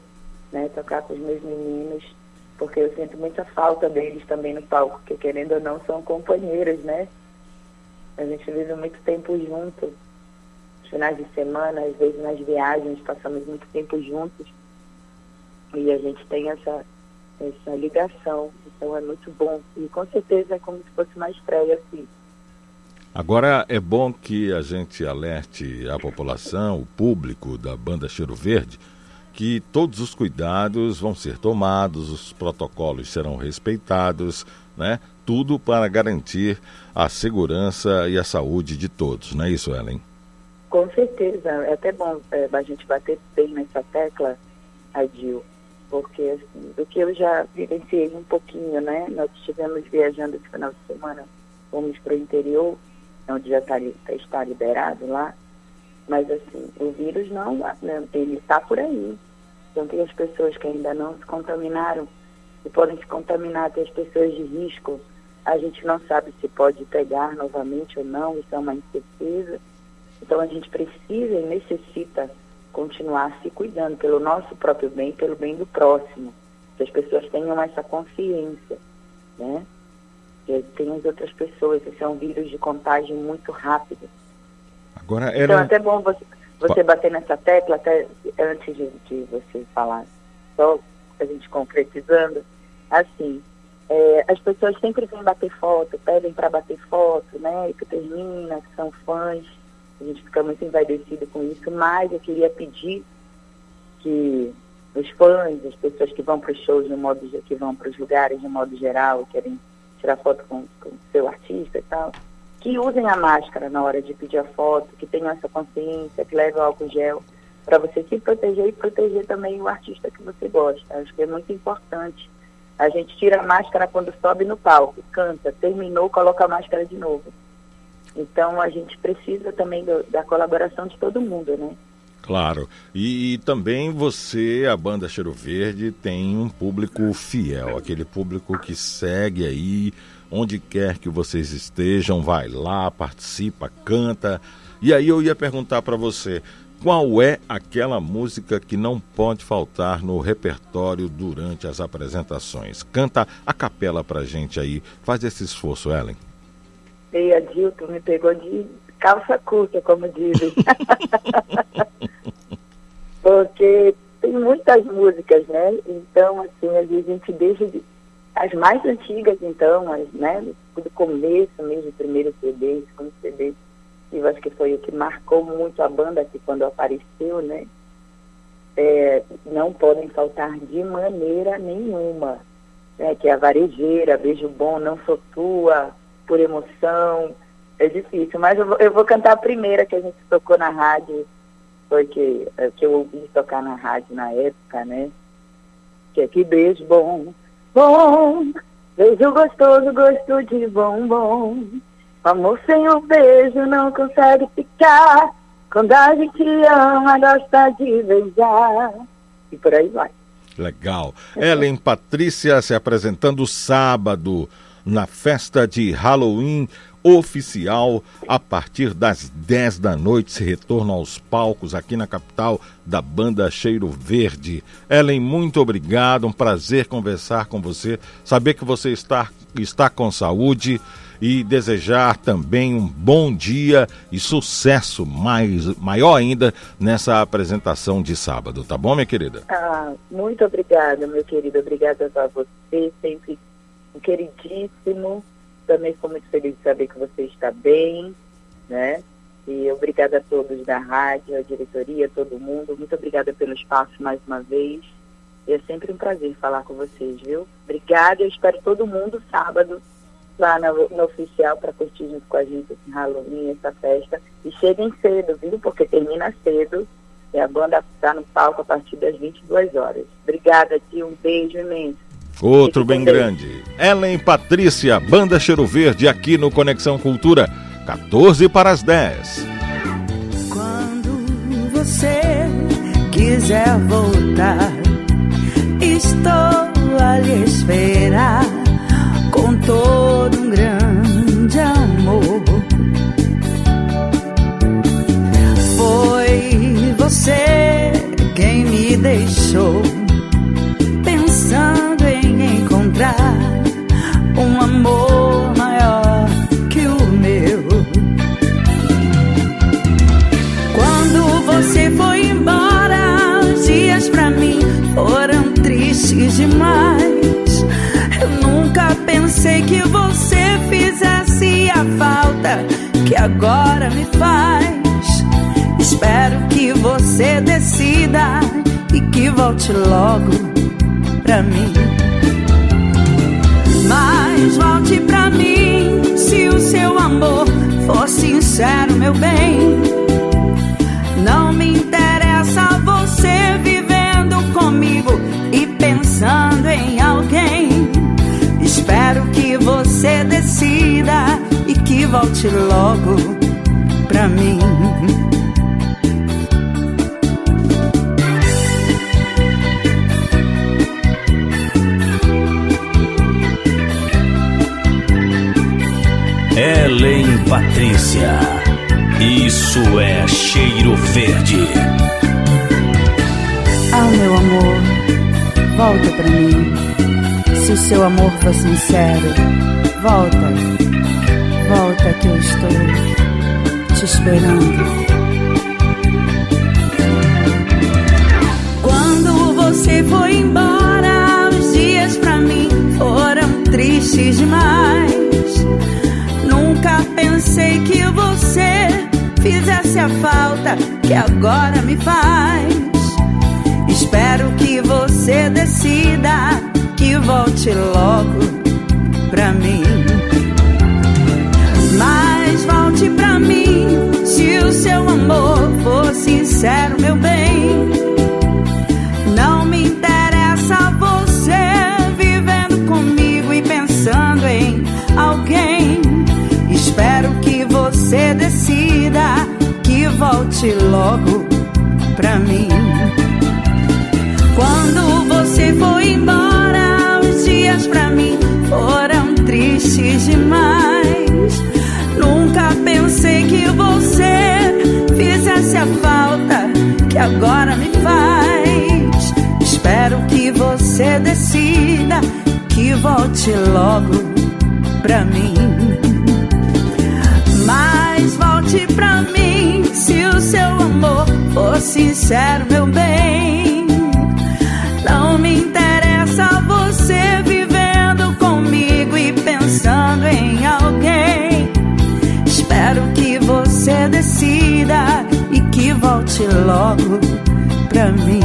[SPEAKER 41] né? Tocar com os meus meninos, porque eu sinto muita falta deles também no palco, porque querendo ou não são companheiros, né? A gente vive muito tempo junto, nos finais de semana, às vezes nas viagens, passamos muito tempo juntos. E a gente tem essa essa ligação. Então é muito bom. E com certeza é como se fosse uma estreia assim.
[SPEAKER 2] Agora é bom que a gente alerte a população, o público da banda Cheiro Verde, que todos os cuidados vão ser tomados, os protocolos serão respeitados, né? Tudo para garantir a segurança e a saúde de todos, não é isso, Ellen?
[SPEAKER 41] Com certeza. É até bom é, a gente bater bem nessa tecla, Adil, porque assim, do que eu já vivenciei um pouquinho, né? Nós estivemos viajando esse final de semana, fomos para o interior, onde já tá, está liberado lá, mas assim, o vírus não, né, ele está por aí. Então tem as pessoas que ainda não se contaminaram e podem se contaminar, tem as pessoas de risco, a gente não sabe se pode pegar novamente ou não, isso é uma incerteza. Então a gente precisa e necessita continuar se cuidando pelo nosso próprio bem, pelo bem do próximo. Que as pessoas tenham essa consciência, né? Que tem as outras pessoas, esse é um vírus de contágio muito rápido.
[SPEAKER 2] Agora
[SPEAKER 41] Então,
[SPEAKER 2] era.
[SPEAKER 41] até bom você, você bater nessa tecla, até antes de, de você falar, só a gente concretizando, assim, é, as pessoas sempre vêm bater foto, pedem para bater foto, né, que termina, que são fãs, a gente fica muito envaidecido com isso, mas eu queria pedir que os fãs, as pessoas que vão para os shows, de modo, que vão para os lugares de modo geral, querem tirar foto com o seu artista e tal, que usem a máscara na hora de pedir a foto, que tenham essa consciência, que levem o álcool gel, para você se proteger e proteger também o artista que você gosta. Acho que é muito importante. A gente tira a máscara quando sobe no palco, canta, terminou, coloca a máscara de novo. Então a gente precisa também do- da colaboração de todo mundo, né?
[SPEAKER 2] Claro. E, e também você, a banda Cheiro Verde, tem um público fiel, aquele público que segue aí, onde quer que vocês estejam, vai lá, participa, canta. E aí eu ia perguntar para você, qual é aquela música que não pode faltar no repertório durante as apresentações? Canta a capela pra gente aí. Faz esse esforço, Ellen.
[SPEAKER 41] E a Dilton me pegou de calça curta, como dizem. <laughs> Porque tem muitas músicas, né? Então, assim, a gente deixa de... As mais antigas, então, as, né? Do começo mesmo, primeiro CD, segundo CD, que eu acho que foi o que marcou muito a banda aqui quando apareceu, né? É, não podem faltar de maneira nenhuma. Né? Que é a varejeira, beijo bom, não sou tua, por emoção. É difícil, mas eu vou, eu vou cantar a primeira que a gente tocou na rádio, foi que, é, que eu ouvi tocar na rádio na época, né? Que é que beijo bom, bom, beijo gostoso, gosto de bombom. Amor sem o beijo não consegue ficar. Quando a gente ama, gosta de beijar. E por aí vai.
[SPEAKER 2] Legal. Ellen Patrícia se apresentando sábado na festa de Halloween oficial a partir das 10 da noite se retorna aos palcos aqui na capital da banda Cheiro Verde. Ellen, muito obrigado, um prazer conversar com você, saber que você está está com saúde e desejar também um bom dia e sucesso mais maior ainda nessa apresentação de sábado, tá bom, minha querida?
[SPEAKER 41] Ah, muito obrigada, meu querido. Obrigada a você, sempre queridíssimo. Também estou muito feliz de saber que você está bem, né? E obrigada a todos da rádio, a diretoria, todo mundo. Muito obrigada pelo espaço mais uma vez. E é sempre um prazer falar com vocês, viu? Obrigada. Eu espero todo mundo sábado lá no, no oficial para curtir junto com a gente esse Halloween, essa festa. E cheguem cedo, viu? Porque termina cedo. E a banda está no palco a partir das 22 horas. Obrigada, tio. Um beijo imenso.
[SPEAKER 2] Outro bem grande. Ellen Patrícia, Banda Cheiro Verde, aqui no Conexão Cultura, 14 para as 10.
[SPEAKER 39] Quando você quiser voltar, estou a lhe esperar com todo um grande amor. Foi você quem me deixou pensei que você fizesse a falta que agora me faz. Espero que você decida e que volte logo pra mim. Mas volte pra mim se o seu amor for sincero, meu bem. Não me interessa você vivendo comigo e pensando em alguém. Espero que você decida e que volte logo pra mim.
[SPEAKER 42] Ellen Patrícia. Isso é cheiro verde.
[SPEAKER 39] Ah, meu amor, volta pra mim. Se o seu amor for sincero, volta, volta que eu estou te esperando. Quando você foi embora, os dias pra mim foram tristes demais. Nunca pensei que você fizesse a falta que agora me faz. Espero que você decida que volte logo pra mim. Mas volte pra mim se o seu amor for sincero, meu bem. Não me interessa você vivendo comigo e pensando em alguém. Espero que você decida que volte logo agora me faz. Espero que você decida que volte logo pra mim. Mas volte pra mim se o seu amor for sincero, meu bem. Logo pra mim.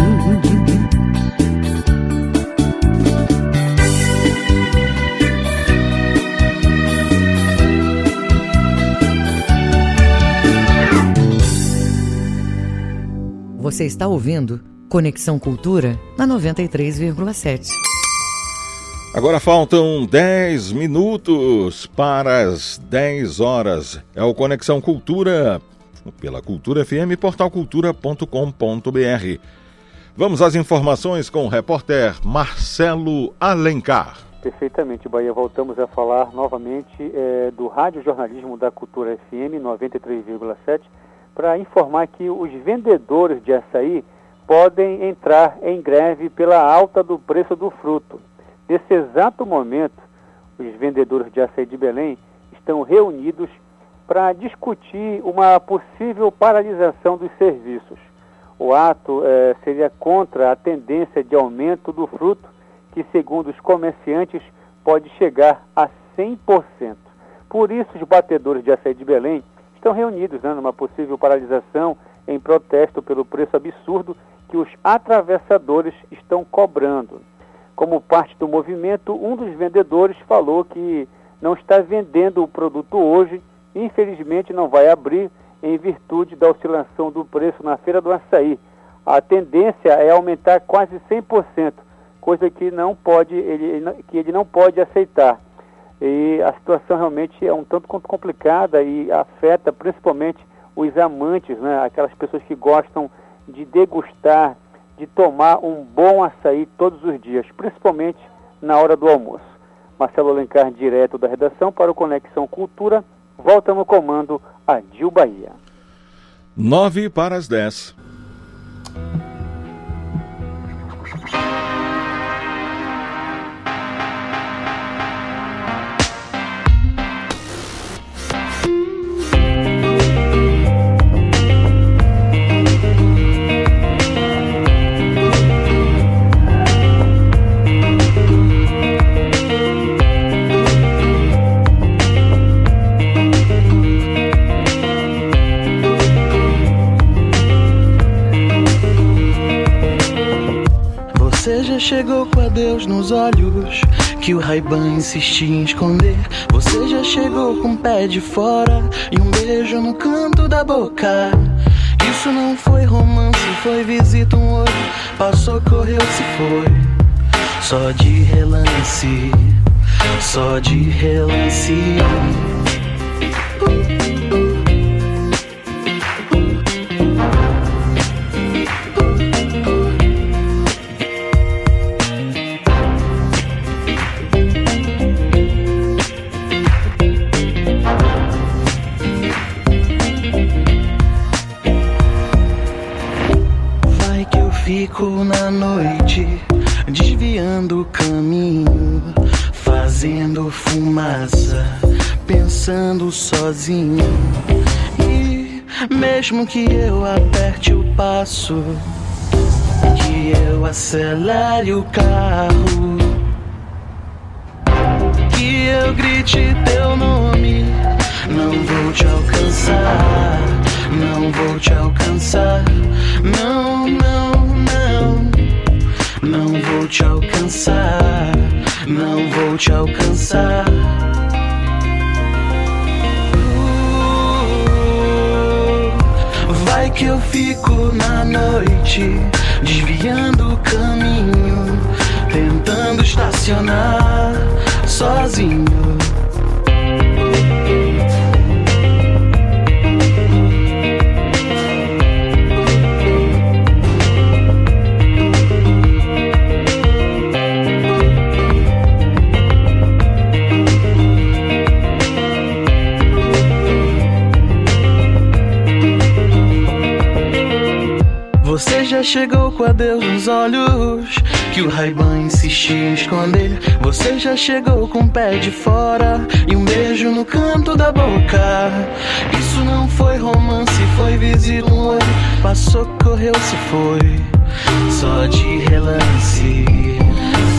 [SPEAKER 1] Você está ouvindo Conexão Cultura na 93,7.
[SPEAKER 2] Agora faltam 10 minutos para as 10 horas. É o Conexão Cultura pela Cultura FM, portalcultura.com.br. Vamos às informações com o repórter Marcelo Alencar.
[SPEAKER 7] Perfeitamente, Bahia. Voltamos a falar novamente é, do Rádio Jornalismo da Cultura FM 93,7 para informar que os vendedores de açaí podem entrar em greve pela alta do preço do fruto. Nesse exato momento, os vendedores de açaí de Belém estão reunidos para discutir uma possível paralisação dos serviços. O ato eh, seria contra a tendência de aumento do fruto, que, segundo os comerciantes, pode chegar a 100%. Por isso, os batedores de açaí de Belém estão reunidos né, numa possível paralisação em protesto pelo preço absurdo que os atravessadores estão cobrando. Como parte do movimento, um dos vendedores falou que não está vendendo o produto hoje, infelizmente não vai abrir em virtude da oscilação do preço na feira do açaí. A tendência é aumentar quase 100%, coisa que não pode ele, que ele não pode aceitar. E a situação realmente é um tanto quanto complicada e afeta principalmente os amantes, né? aquelas pessoas que gostam de degustar, de tomar um bom açaí todos os dias, principalmente na hora do almoço. Marcelo Alencar, direto da redação para o Conexão Cultura, volta no comando a Dil Bahia.
[SPEAKER 2] 9 para as 10.
[SPEAKER 43] Já chegou com a Deus nos olhos que o Raiban insistia em esconder. Você já chegou com o pé de fora e um beijo no canto da boca. Isso não foi romance, foi visita um olho. Passou, correu, se foi. Só de relance, só de relance. Que eu aperte o passo, que eu acelere o carro, que eu grite teu nome, não vou te alcançar, não vou te alcançar, não, não, não, não vou te alcançar, não vou te alcançar. Que eu fico na noite, desviando o caminho, tentando estacionar sozinho. Você chegou com a Deus nos olhos Que o Raiban insistia em esconder. Você já chegou com o pé de fora E um beijo no canto da boca. Isso não foi romance, foi visita um olho. Passou, correu, se foi. Só de relance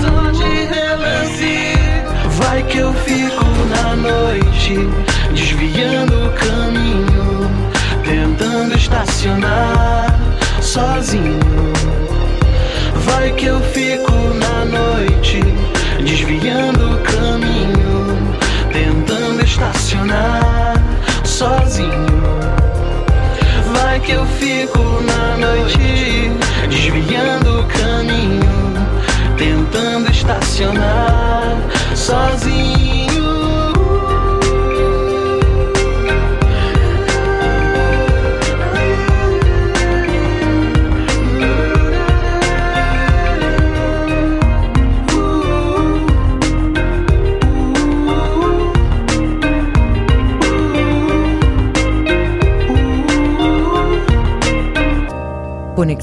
[SPEAKER 43] Só de relance. Vai que eu fico na noite Desviando o caminho Tentando estacionar sozinho. Vai que eu fico na noite, desviando o caminho, tentando estacionar sozinho. Vai que eu fico na noite, desviando o caminho, tentando estacionar sozinho.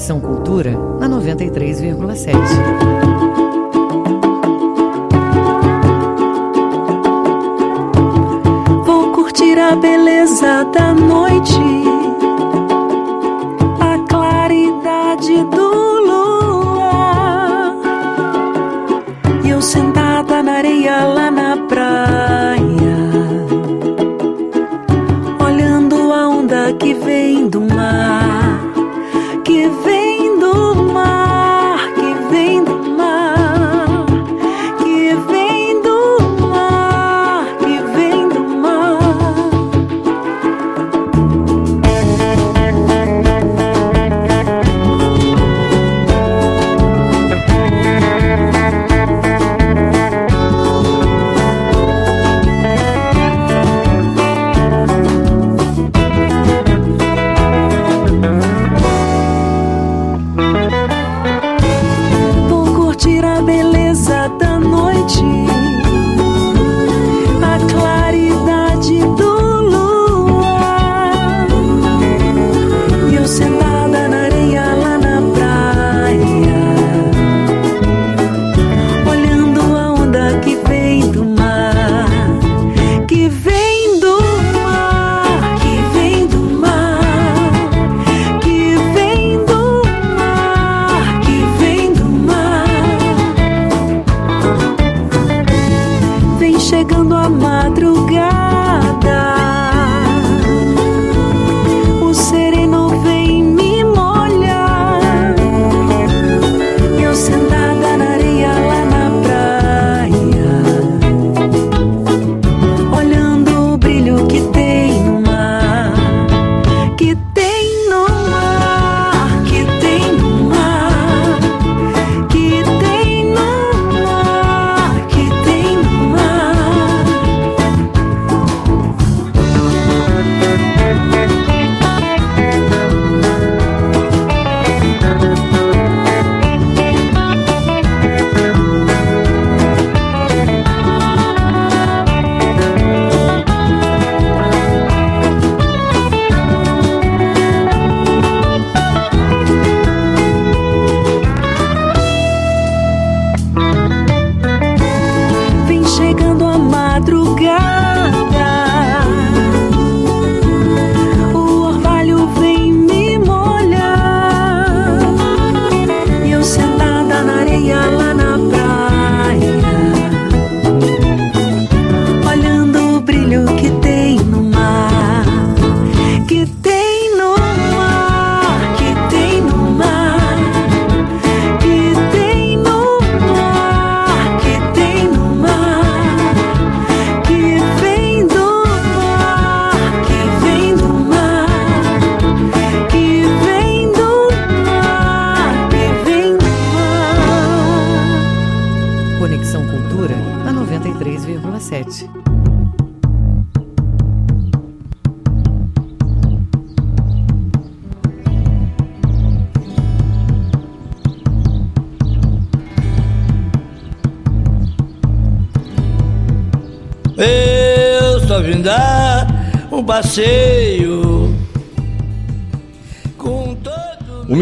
[SPEAKER 1] Conexão Cultura na 93,7.
[SPEAKER 39] Vou curtir a beleza da noite,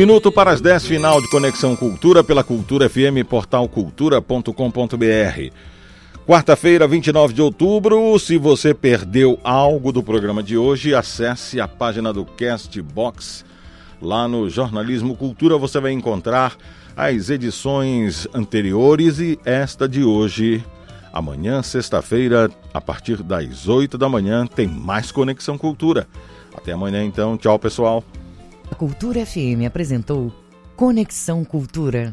[SPEAKER 2] minuto para as 10, final de Conexão Cultura pela Cultura FM, portal cultura.com.br. Quarta-feira, 29 de outubro. Se você perdeu algo do programa de hoje, acesse a página do Castbox. Lá no Jornalismo Cultura você vai encontrar as edições anteriores e esta de hoje. Amanhã, sexta-feira, a partir das 8 da manhã, tem mais Conexão Cultura. Até amanhã, então. Tchau, pessoal.
[SPEAKER 1] Cultura FM apresentou Conexão Cultura.